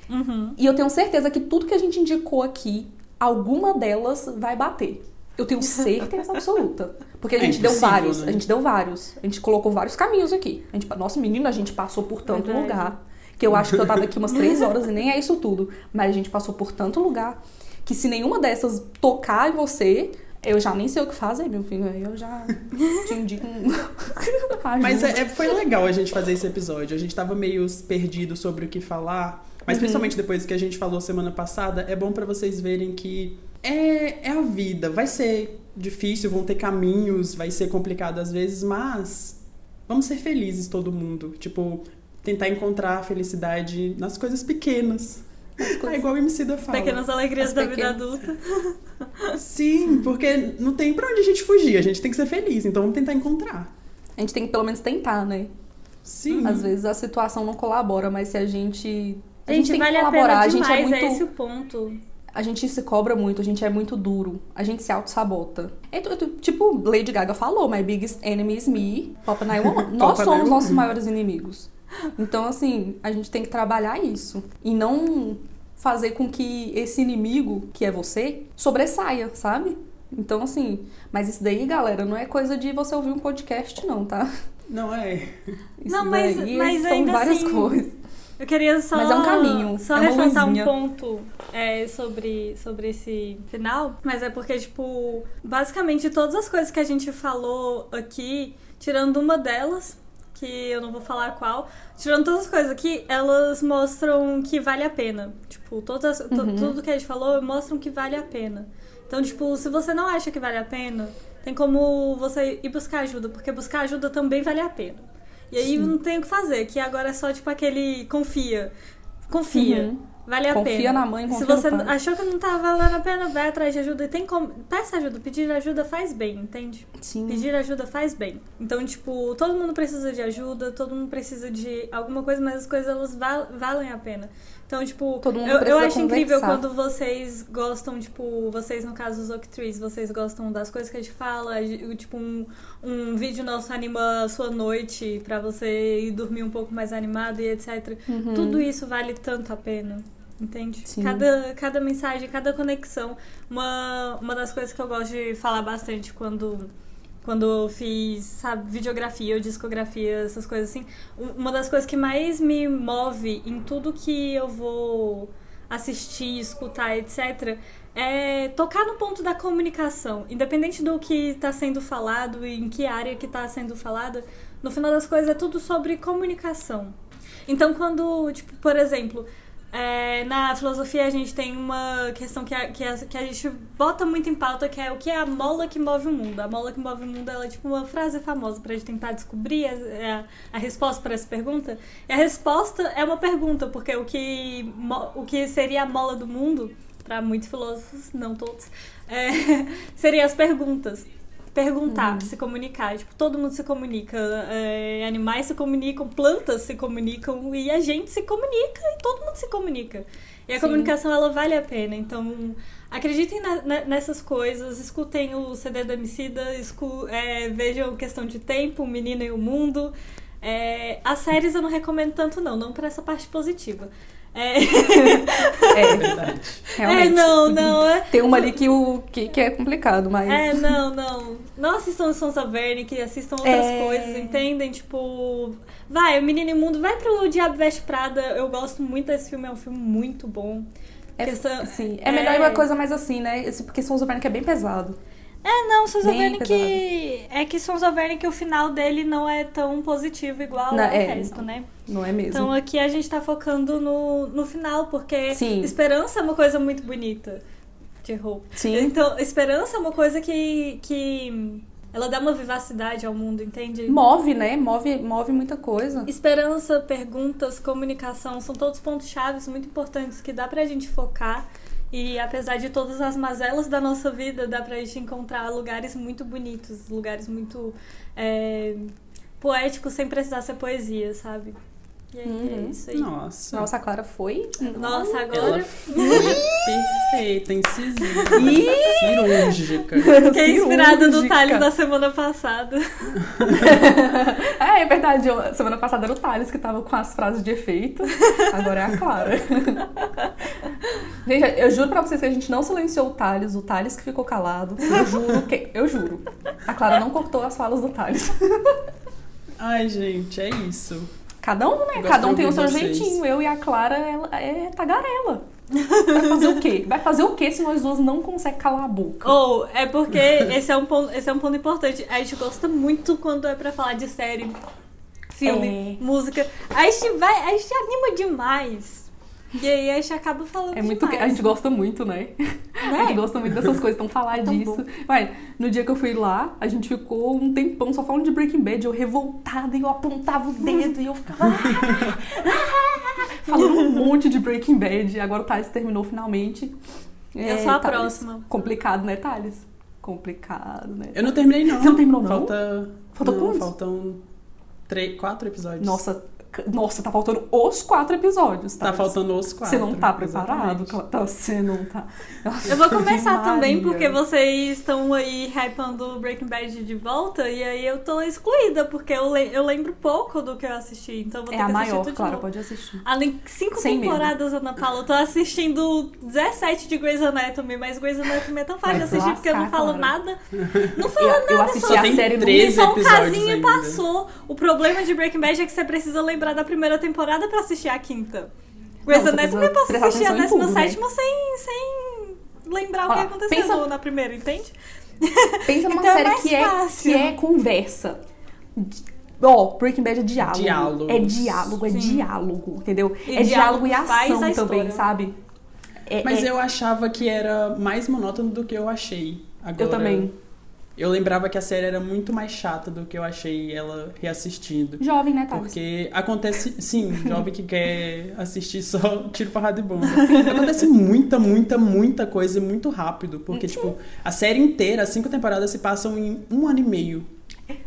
Uhum. E eu tenho certeza que tudo que a gente indicou aqui, alguma delas vai bater. Eu tenho certeza absoluta. Porque a É gente deu impossível, vários. né? A gente deu vários. A gente colocou vários caminhos aqui. A gente, nossa, menina, a gente passou por tanto Verdade. lugar. Que eu acho que eu tava aqui umas três horas e nem é isso tudo. Mas a gente passou por tanto lugar. Que se nenhuma dessas tocar em você, eu já nem sei o que fazer, meu filho. Eu já te indico um. Mas é- é- foi legal a gente fazer esse episódio. A gente tava meio perdido sobre o que falar. Mas Uhum. principalmente depois que a gente falou semana passada, é bom pra vocês verem que é, é a vida. Vai ser difícil, vão ter caminhos, vai ser complicado às vezes, mas vamos ser felizes todo mundo. Tipo, tentar encontrar a felicidade nas coisas pequenas. É igual o MC da fala. pequenas alegrias As da vida pequenas. adulta. Sim, porque não tem pra onde a gente fugir. A gente tem que ser feliz, então vamos tentar encontrar. A gente tem que pelo menos tentar, né? Sim. Às vezes a situação não colabora, mas se a gente. A gente, Gente, tem vale que a colaborar, pena a gente é é, muito. esse o ponto. A gente se cobra muito, a gente é muito duro, a gente se auto-sabota. É tu- tu- tipo, Lady Gaga falou, my biggest enemy is me, Pop 911. Nós somos 911. nossos maiores inimigos. Então, assim, a gente tem que trabalhar isso. E não fazer com que esse inimigo, que é você, sobressaia, sabe? Então, assim, mas isso daí, galera, não é coisa de você ouvir um podcast, não, tá? Não é. Isso Não, mas- daí mas são ainda várias assim, coisas. Eu queria só, Mas é um caminho, só é ressaltar um ponto é, sobre, sobre esse final. Mas é porque, tipo, basicamente todas as coisas que a gente falou aqui, tirando uma delas, que eu não vou falar qual, tirando todas as coisas aqui, elas mostram que vale a pena. Tipo, todas, as- to- Uhum. tudo que a gente falou mostram que vale a pena. Então, tipo, se você não acha que vale a pena, tem como você ir buscar ajuda, porque buscar ajuda também vale a pena. E aí Sim. não tem o que fazer, que agora é só tipo aquele confia. Confia. Uhum. Vale a Confia pena. na mãe, Se confia no você pai. achou que não tá valendo a pena, vai atrás de ajuda. E tem como. Peça ajuda. Pedir ajuda faz bem, entende? Sim. Pedir ajuda faz bem. Então, tipo, todo mundo precisa de ajuda, todo mundo precisa de alguma coisa, mas as coisas elas val- valem a pena. Então, tipo, Todo mundo eu, eu acho incrível conversar. quando vocês gostam, tipo, vocês no caso os Octrees, vocês gostam das coisas que a gente fala, tipo, um, um vídeo nosso anima a sua noite pra você ir dormir um pouco mais animado e etc. Uhum. Tudo isso vale tanto a pena. Entende? Sim. Cada, cada mensagem, cada conexão. Uma, uma das coisas que eu gosto de falar bastante quando, quando eu fiz, sabe, videografia ou discografia, essas coisas assim. Uma das coisas que mais me move em tudo que eu vou assistir, escutar, etc., é tocar no ponto da comunicação. Independente do que está sendo falado e em que área que está sendo falada, no final das coisas é tudo sobre comunicação. Então, quando, tipo, por exemplo, é, na filosofia a gente tem uma questão que a, que, a, que a gente bota muito em pauta, que é o que é a mola que move o mundo. A mola que move o mundo ela é tipo uma frase famosa pra gente tentar descobrir a, a, a resposta para essa pergunta. E a resposta é uma pergunta, porque o que, o que seria a mola do mundo, para muitos filósofos, não todos, é, seria as perguntas. Perguntar, se comunicar. Tipo, todo mundo se comunica. é, animais se comunicam, plantas se comunicam e a gente se comunica e todo mundo se comunica. E a Sim. comunicação, ela vale a pena. Então, acreditem na- na- nessas coisas, escutem o CD do Emicida, escu é, vejam Questão de Tempo, O Menino e o Mundo. É, as séries eu não recomendo tanto, não, não por essa parte positiva. É, É, Verdade. realmente. é não, não, é. Tem uma ali que, o, que, que é complicado, mas. É, não, não. Não assistam Sons of Anarchy, assistam outras É. coisas, entendem? Tipo, vai, o Menino Imundo, vai pro Diabo Veste Prada. Eu gosto muito desse filme, é um filme muito bom. É, Questão- sim, é melhor uma coisa mais assim, né? Porque Sons of Anarchy é bem pesado. É, não, Sons Bem Anarchy... É que Sons of Anarchy, o final dele não é tão positivo igual Não, ao é, resto, não. né? Não é mesmo? Então aqui a gente tá focando no, no final, porque Sim. esperança é uma coisa muito bonita. De roupa. Sim. Então, esperança é uma coisa que, que ela dá uma vivacidade ao mundo, entende? Move, né? Move, move muita coisa. Esperança, perguntas, comunicação são todos pontos chaves muito importantes que dá pra gente focar. E apesar de todas as mazelas da nossa vida, dá pra gente encontrar lugares muito bonitos, lugares muito é, poéticos sem precisar ser poesia, sabe? E aí, Uhum. é isso aí. Nossa. Nossa, a Clara foi. Nossa, Ela agora foi perfeita, incisiva, cirúrgica. fiquei inspirada no. Thales da semana passada. É, é verdade. eu- semana passada era o Thales que tava com as frases de efeito. Agora é a Clara. gente, eu juro pra vocês que a gente não silenciou o Thales. O Thales que ficou calado. Eu juro que. Eu juro. A Clara não cortou as falas do Thales. Ai, gente, é isso. Cada um, né? Cada um tem o seu vocês. jeitinho. Eu e a Clara ela é tagarela. Vai fazer o quê? Vai fazer o quê se nós duas não conseguimos calar a boca? Ou é porque esse é, um ponto, esse é um ponto importante. A gente gosta muito quando é pra falar de série, filme, É. música. A gente vai, a gente anima demais. E aí a gente acaba falando É muito. demais. A gente gosta muito, né? A gente né? gosta muito dessas coisas, então falar Tão disso. Vai, no dia que eu fui lá, a gente ficou um tempão só falando de Breaking Bad, eu revoltada e eu apontava o dedo e eu ficava. "Ah!" falando um monte de Breaking Bad. Agora o Thales terminou finalmente. Eu sou a Thales, próxima. Complicado, né, Thales? Complicado, né? Eu não terminei, não. Você não terminou, não? Falta. Falta não, quantos? Faltam três, quatro episódios. Nossa, nossa, tá faltando os quatro episódios. Tá Thales. faltando os quatro. Você não tá preparado? Tá, você não tá. Eu vou começar também porque vocês estão aí hypando Breaking Bad de volta e aí eu tô excluída porque eu, le- eu lembro pouco do que eu assisti, então eu vou ter É a que assistir maior, tudo de Clara, novo. pode assistir. Além de cinco Sem medo. temporadas, Ana Paula, eu tô assistindo 17 de Grey's Anatomy, mas Grey's Anatomy é tão fácil de assistir porque eu não lascar, falo Clara. nada. Não falo Eu, nada, eu assisti só a série só um casinho e ainda. passou. O problema de Breaking Bad é que você precisa lembrar da primeira temporada pra assistir a quinta. Grey's você Anatomy eu posso assistir a atenção em décima tudo, né? sétima sem, sem lembrar o que aconteceu pensa- no- na primeira, entende? Pensa numa Então é série mais que, é, que é conversa. Ó, Breaking Bad é diálogo. Diálogos. É diálogo, é Sim. diálogo, entendeu? E é diálogo diálogo e faz ação a também, sabe? É- Mas é- eu achava que era mais monótono do que eu achei. Agora, eu também. Eu lembrava que a série era muito mais chata do que eu achei ela reassistindo. Jovem, né, Thales? Porque acontece, sim, jovem que quer assistir só tiro porrada e bomba. Acontece muita, muita, muita coisa e muito rápido. Porque, tipo, a série inteira, as cinco temporadas se passam em um ano e meio.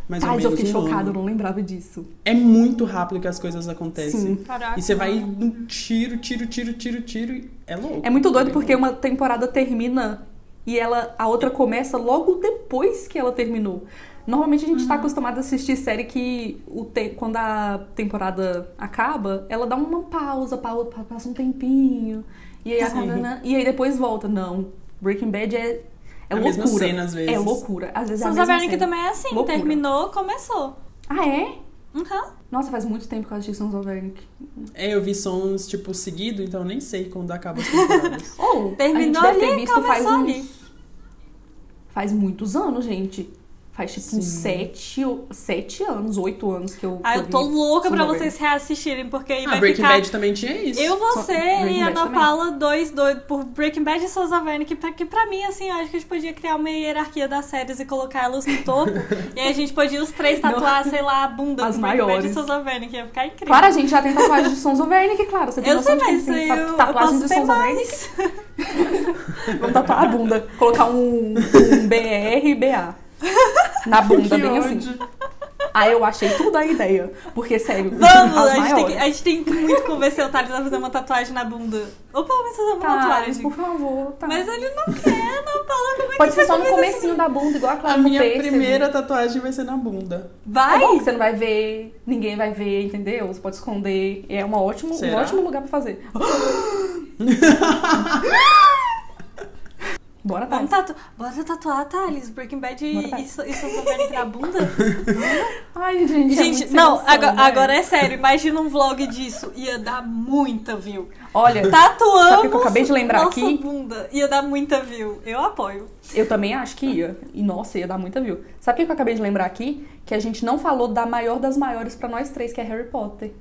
Mais ou Thales, eu menos. fiquei um chocada, eu não lembrava disso. É muito rápido que as coisas acontecem. Sim. Caraca. E você vai num tiro, tiro, tiro, tiro, tiro. e É louco. É muito doido porque uma temporada termina e ela a outra começa logo depois que ela terminou. Normalmente a gente Uhum. tá acostumado a assistir série que o te- quando a temporada acaba, ela dá uma pausa, pau- pa- passa um tempinho, e aí, acaba- e aí depois volta. Não. Breaking Bad é, é A loucura. cena, às vezes. É loucura. Às vezes é a mesma cena. também é assim. Loucura. Terminou, começou. Ah, é? Uhum. Nossa, faz muito tempo que eu assisti Sons of Anarchy. É, eu vi sons, tipo, seguido, então eu nem sei quando acaba as temporadas. Ou, Terminou a gente deve ter ali, visto faz começou uns... ali. Faz muitos anos, gente. Faz tipo Sim. uns sete, sete anos, oito anos que eu. Ah, que eu tô louca pra vocês reassistirem, porque aí ah, vai Breaking ficar... Bad também tinha isso. Eu, você Breaking e a Bad Ana. Paula, dois doidos por Breaking Bad e Sons of Anarchy, pra- que pra mim, assim, eu acho que a gente podia criar uma hierarquia das séries e colocar elas no topo. e aí a gente podia os três tatuar, sei lá, a bunda As do Breaking Bad maiores. e Sons of Anarchy. Ia ficar incrível. Claro, a gente já tem tatuagem de Sons of Anarchy, claro. Você tem eu noção sei, de mas que tem eu, ta- eu tatuagem de Anarchy? mais. Vamos tatuar a bunda. Colocar um, um BR e BA. Na bunda, Que bem assim. Aí eu achei tudo a ideia. Porque, sério, Vamos, as a gente, tem que, a gente tem que muito convencer o Thales a fazer uma tatuagem na bunda. Ou pelo menos fazer uma Tá, tatuagem. por favor, tá. Mas ele não quer, não fala como é Pode que ser só no comecinho da bunda, igual a A Clara no minha pêssego. primeira tatuagem vai ser na bunda. Vai? É bom que você não vai ver, ninguém vai ver, entendeu? Você pode esconder. É uma ótimo, um ótimo lugar pra fazer. Bora? Vamos tatu... Bora tatuar, Thales. Breaking Bad e, vai. e, so- e na bunda? Ai, gente. é Gente, muito sem não, agora, né? agora é sério. Imagina um vlog disso. Ia dar muita view. Olha, Tatuamos Sabe o que eu acabei de lembrar nossa aqui? bunda. Ia dar muita view. Eu apoio. eu também acho que ia. E nossa, ia dar muita view. Sabe o que eu acabei de lembrar aqui? Que a gente não falou da maior das maiores pra nós três, que é Harry Potter.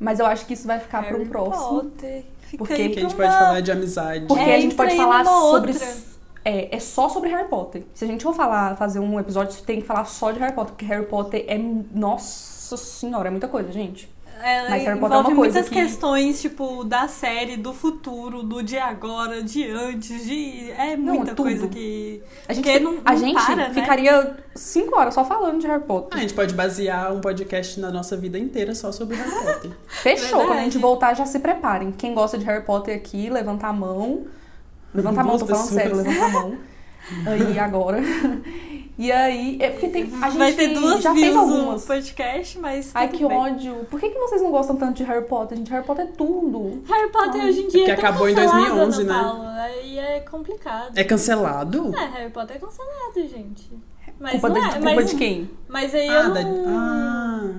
Mas eu acho que isso vai ficar para um Harry próximo. Potter. Fica Porque- aí Que a gente pra pode uma- falar de amizade. Porque É, a gente pode falar sobre. outra. É, é só sobre Harry Potter. Se a gente for falar, fazer um episódio, tem que falar só de Harry Potter, porque Harry Potter é. Nossa senhora, é muita coisa, gente. Ela Mas Harry Potter é envolve uma coisa muitas que- questões, tipo, da série, do futuro, do de agora, de antes, de. É Não, muita é tudo. coisa que. A gente, Porque não- a não gente para, né? ficaria cinco horas só falando de Harry Ah, Potter. a gente pode basear um podcast na nossa vida inteira só sobre Harry Potter. Fechou. Verdade. Quando a gente voltar, já se preparem. Quem gosta de Harry Potter aqui, levanta a mão. Levanta a mão, tô falando sério, levanta a mão. Aí, agora. E aí, é porque tem. A gente Vai ter duas já views fez algumas. podcast, mas. Ai, que bem. ódio. Por que, que vocês não gostam tanto de Harry Potter, gente? Harry Potter é tudo. Harry Potter Ai. hoje em dia Porque é acabou em cancelado, 2011, Ana né? Paula, Aí é complicado. É cancelado? É, Harry Potter é cancelado, gente. Mas culpa não de, é, culpa mas, de quem? mas aí Ah, eu da... não... ah.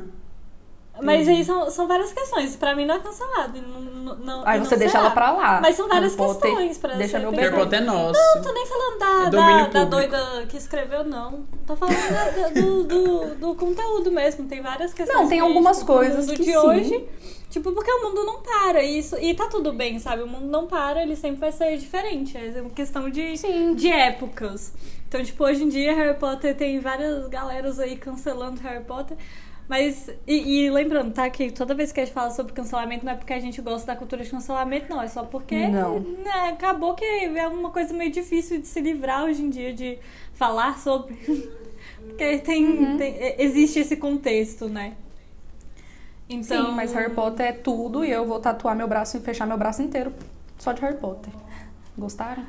Mas aí são, são várias questões. Pra mim não é cancelado. Não, não, não- Aí não você deixa será. ela pra lá. Mas são várias Potter questões pra Deixa ser meu. Potter é nosso. Não tô nem falando da, É da, da doida que escreveu, não. Tô falando da- do, do, do conteúdo mesmo. Tem várias questões. Não, tem algumas tipo, coisas que de sim. hoje. Tipo, porque o mundo não para. E, isso, e tá tudo bem, sabe? O mundo não para, ele sempre vai ser diferente. É uma questão de, Sim. de épocas. Então, tipo, hoje em dia Harry Potter tem várias galeras aí cancelando Harry Potter. Mas, e, e lembrando, tá? Que toda vez que a gente fala sobre cancelamento, não é porque a gente gosta da cultura de cancelamento, não. É só porque Não. né, acabou que é uma coisa meio difícil de se livrar hoje em dia, de falar sobre. porque tem, Uhum. tem- existe esse contexto, né? Então, Sim, mas Harry Potter é tudo e eu vou tatuar meu braço e fechar meu braço inteiro só de Harry Potter. Gostaram?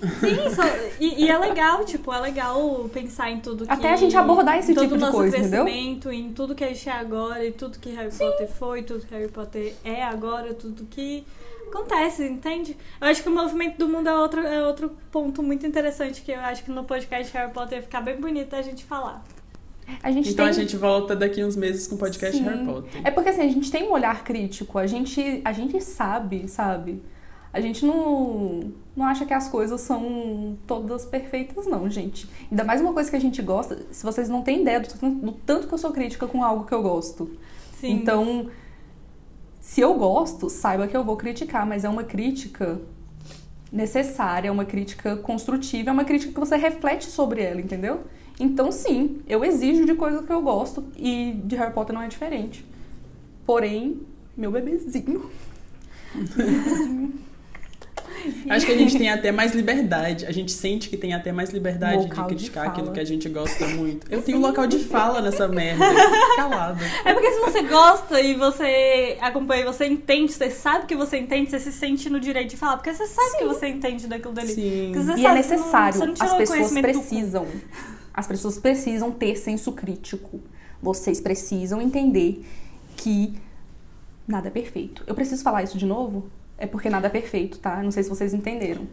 Sim, só- e, e é legal, tipo, é legal pensar em tudo que... Até a gente abordar esse todo tipo de coisa, entendeu? crescimento, em tudo que a gente é agora, e tudo que Harry Potter foi, tudo que Harry Potter é agora, tudo que acontece, entende? Eu acho que o movimento do mundo é outro, é outro ponto muito interessante que eu acho que no podcast Harry Potter ia ficar bem bonito a gente falar. A gente Então tem... a gente volta daqui uns meses com o podcast Sim. Harry Potter. É porque assim, a gente tem um olhar crítico, a gente, a gente sabe, sabe? A gente não, não acha que as coisas são todas perfeitas, não, gente. Ainda mais uma coisa que a gente gosta, se vocês não têm ideia do, tanto- do tanto que eu sou crítica com algo que eu gosto. Sim. Então, se eu gosto, saiba que eu vou criticar, mas é uma crítica necessária, é uma crítica construtiva, é uma crítica que você reflete sobre ela, entendeu? Então, sim, eu exijo de coisas que eu gosto e de Harry Potter não é diferente. Porém, meu bebezinho. Acho que a gente tem até mais liberdade. A gente sente que tem até mais liberdade Local de de criticar fala. aquilo que a gente gosta muito. Eu tenho local de fala nessa merda. Fica Calado. É porque se você gosta e você acompanha, você entende, você sabe que você entende, você se sente no direito de falar, porque você sabe que você entende daquilo dali. Sim. E é você não- necessário, você não tirou as pessoas do precisam. As pessoas precisam ter senso crítico. Vocês precisam entender que nada é perfeito. Eu preciso falar isso de novo? É porque nada é perfeito, tá? Não sei se vocês entenderam.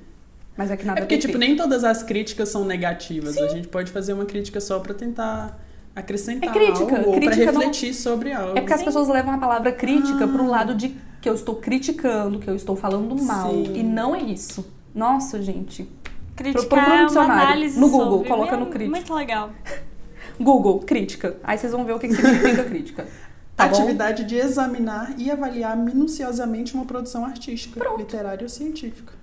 Mas é que nada É porque, é perfeito. tipo, nem todas as críticas são negativas. A gente pode fazer uma crítica só pra tentar acrescentar É crítica. algo ou pra Crítica não- refletir sobre algo. É porque as pessoas levam a palavra crítica Ah. pro lado de que eu estou criticando, que eu estou falando mal. Sim. E não é isso. Nossa, gente. Criticar Procura no é uma análise no Google, sobre. coloca É no crítico. Muito legal. Google, crítica. Aí vocês vão ver o que que significa crítica. Tá bom? Atividade de examinar e avaliar minuciosamente uma produção artística, literária ou científica.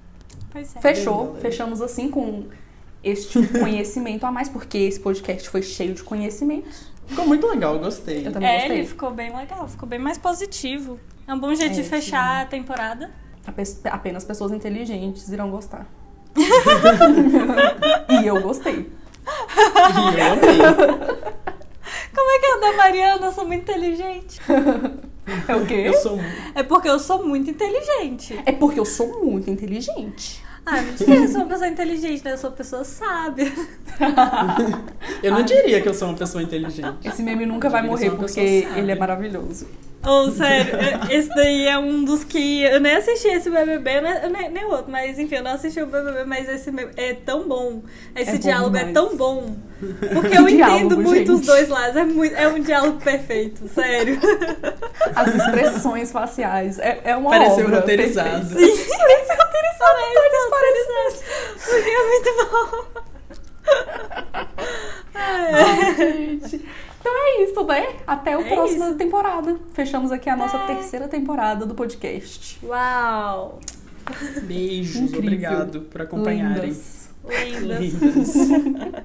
Pois é. Fechou. Fechamos assim com este conhecimento a mais, porque esse podcast foi cheio de conhecimentos. Ficou muito legal, eu gostei. Eu também É, gostei. ele ficou bem legal, ficou bem mais positivo. É um bom jeito É, de fechar a temporada. Ape- Apenas pessoas inteligentes irão gostar. e eu gostei. E eu amei. Como é que é o da Mariana, eu sou muito inteligente. É o quê? Eu sou. É porque eu sou muito inteligente. É porque eu sou muito inteligente. Ah, mentira, eu sou uma pessoa inteligente, né? Eu sou uma pessoa sábia. Eu não diria que eu sou uma pessoa inteligente. Esse meme nunca vai morrer porque ele é maravilhoso. Ou, sério, é- esse daí é um dos que. Eu nem assisti esse BBB, nem, nem o outro, mas enfim, eu não assisti o BBB, mas esse é tão bom. Esse É bom diálogo é demais. tão bom. Porque eu Diálogo, entendo muito os gente. dois lados. É, muito, é um diálogo perfeito, sério. As expressões faciais. É, é uma Pareceu obra roteirizado. perfeita. Parece roteirizado. Porque é muito bom. Ai, gente. Então é isso, né? Até a É próxima isso. temporada. Fechamos aqui a nossa É. terceira temporada do podcast. Uau! Beijos, Incrível. obrigado por acompanharem. Lindas. Lindas. Lindas.